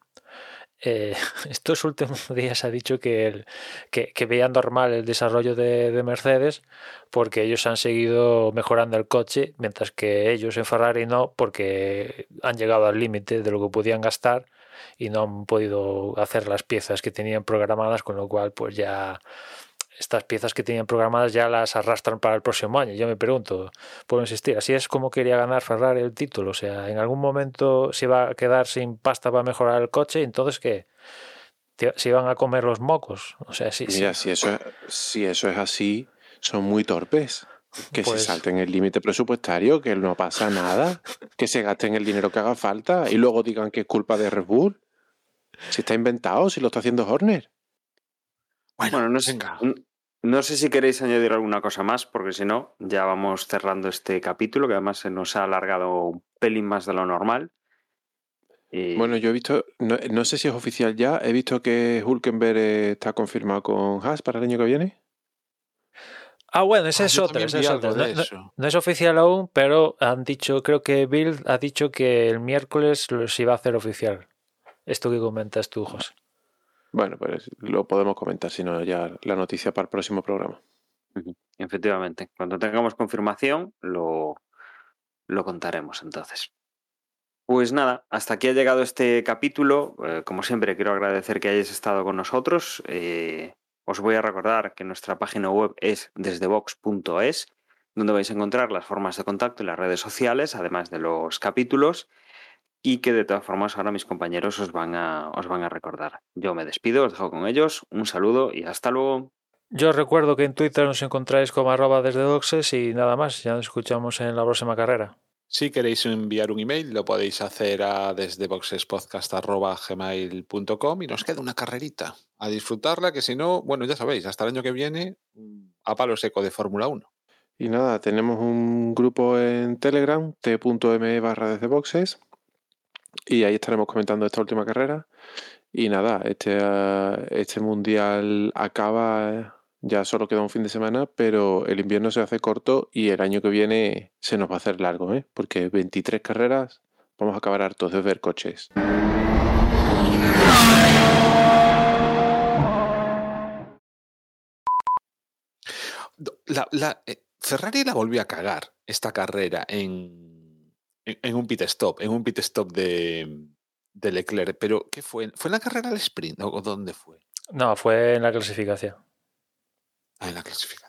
eh, estos últimos días ha dicho que, el- que, que veía normal el desarrollo de, de Mercedes porque ellos han seguido mejorando el coche, mientras que ellos en Ferrari no, porque han llegado al límite de lo que podían gastar y no han podido hacer las piezas que tenían programadas, con lo cual pues ya estas piezas que tenían programadas ya las arrastran para el próximo año. Yo me pregunto, puedo insistir, así es como quería ganar Ferrari el título, o sea, en algún momento se iba a quedar sin pasta para mejorar el coche, entonces que se iban a comer los mocos, o sea, sí, sí. Mira, si eso, es, si eso es así, son muy torpes. Que Pues- se salten el límite presupuestario, que no pasa nada, que se gasten el dinero que haga falta y luego digan que es culpa de Red Bull. Si está inventado, si lo está haciendo Horner. Bueno, no sé, venga. No sé si queréis añadir alguna cosa más, porque si no, ya vamos cerrando este capítulo, que además se nos ha alargado un pelín más de lo normal. Y- Bueno, yo he visto, no, no sé si es oficial ya, he visto que Hulkenberg está confirmado con Haas para el año que viene. Ah, bueno, esa Ah, es esa vi es de No, no- eso. no es oficial aún, pero han dicho, creo que Bill ha dicho que el miércoles se iba a hacer oficial. Esto que comentas tú, José. Bueno, pues lo podemos comentar, si no, ya la noticia para el próximo programa. Efectivamente, cuando tengamos confirmación lo, lo contaremos entonces. Pues nada, hasta aquí ha llegado este capítulo. Eh, como siempre, quiero agradecer que hayáis estado con nosotros. Eh, os voy a recordar que nuestra página web es desdevox.es, donde vais a encontrar las formas de contacto y las redes sociales, además de los capítulos, y que de todas formas ahora mis compañeros os van a, os van a recordar. Yo me despido, os dejo con ellos. Un saludo y hasta luego. Yo os recuerdo que en Twitter nos encontráis como arroba desde doxes y nada más. Ya nos escuchamos en la próxima carrera. Si queréis enviar un email, lo podéis hacer a desde y nos queda una carrerita. A disfrutarla, que si no, bueno, ya sabéis, hasta el año que viene, a palo seco de Fórmula 1. Y nada, tenemos un grupo en Telegram, t.me barra desde boxes, y ahí estaremos comentando esta última carrera. Y nada, este, ah, este mundial acaba, eh, ya solo queda un fin de semana, pero el invierno se hace corto y el año que viene se nos va a hacer largo, ¿eh? porque 23 carreras vamos a acabar hartos de ver coches. La, la- eh, Ferrari la volvió a cagar esta carrera en, en, en un pit stop, en un pit stop de, de Leclerc. Pero, ¿qué fue? ¿Fue en la carrera del sprint o dónde fue? No, fue en la clasificación. Ah, en la clasificación.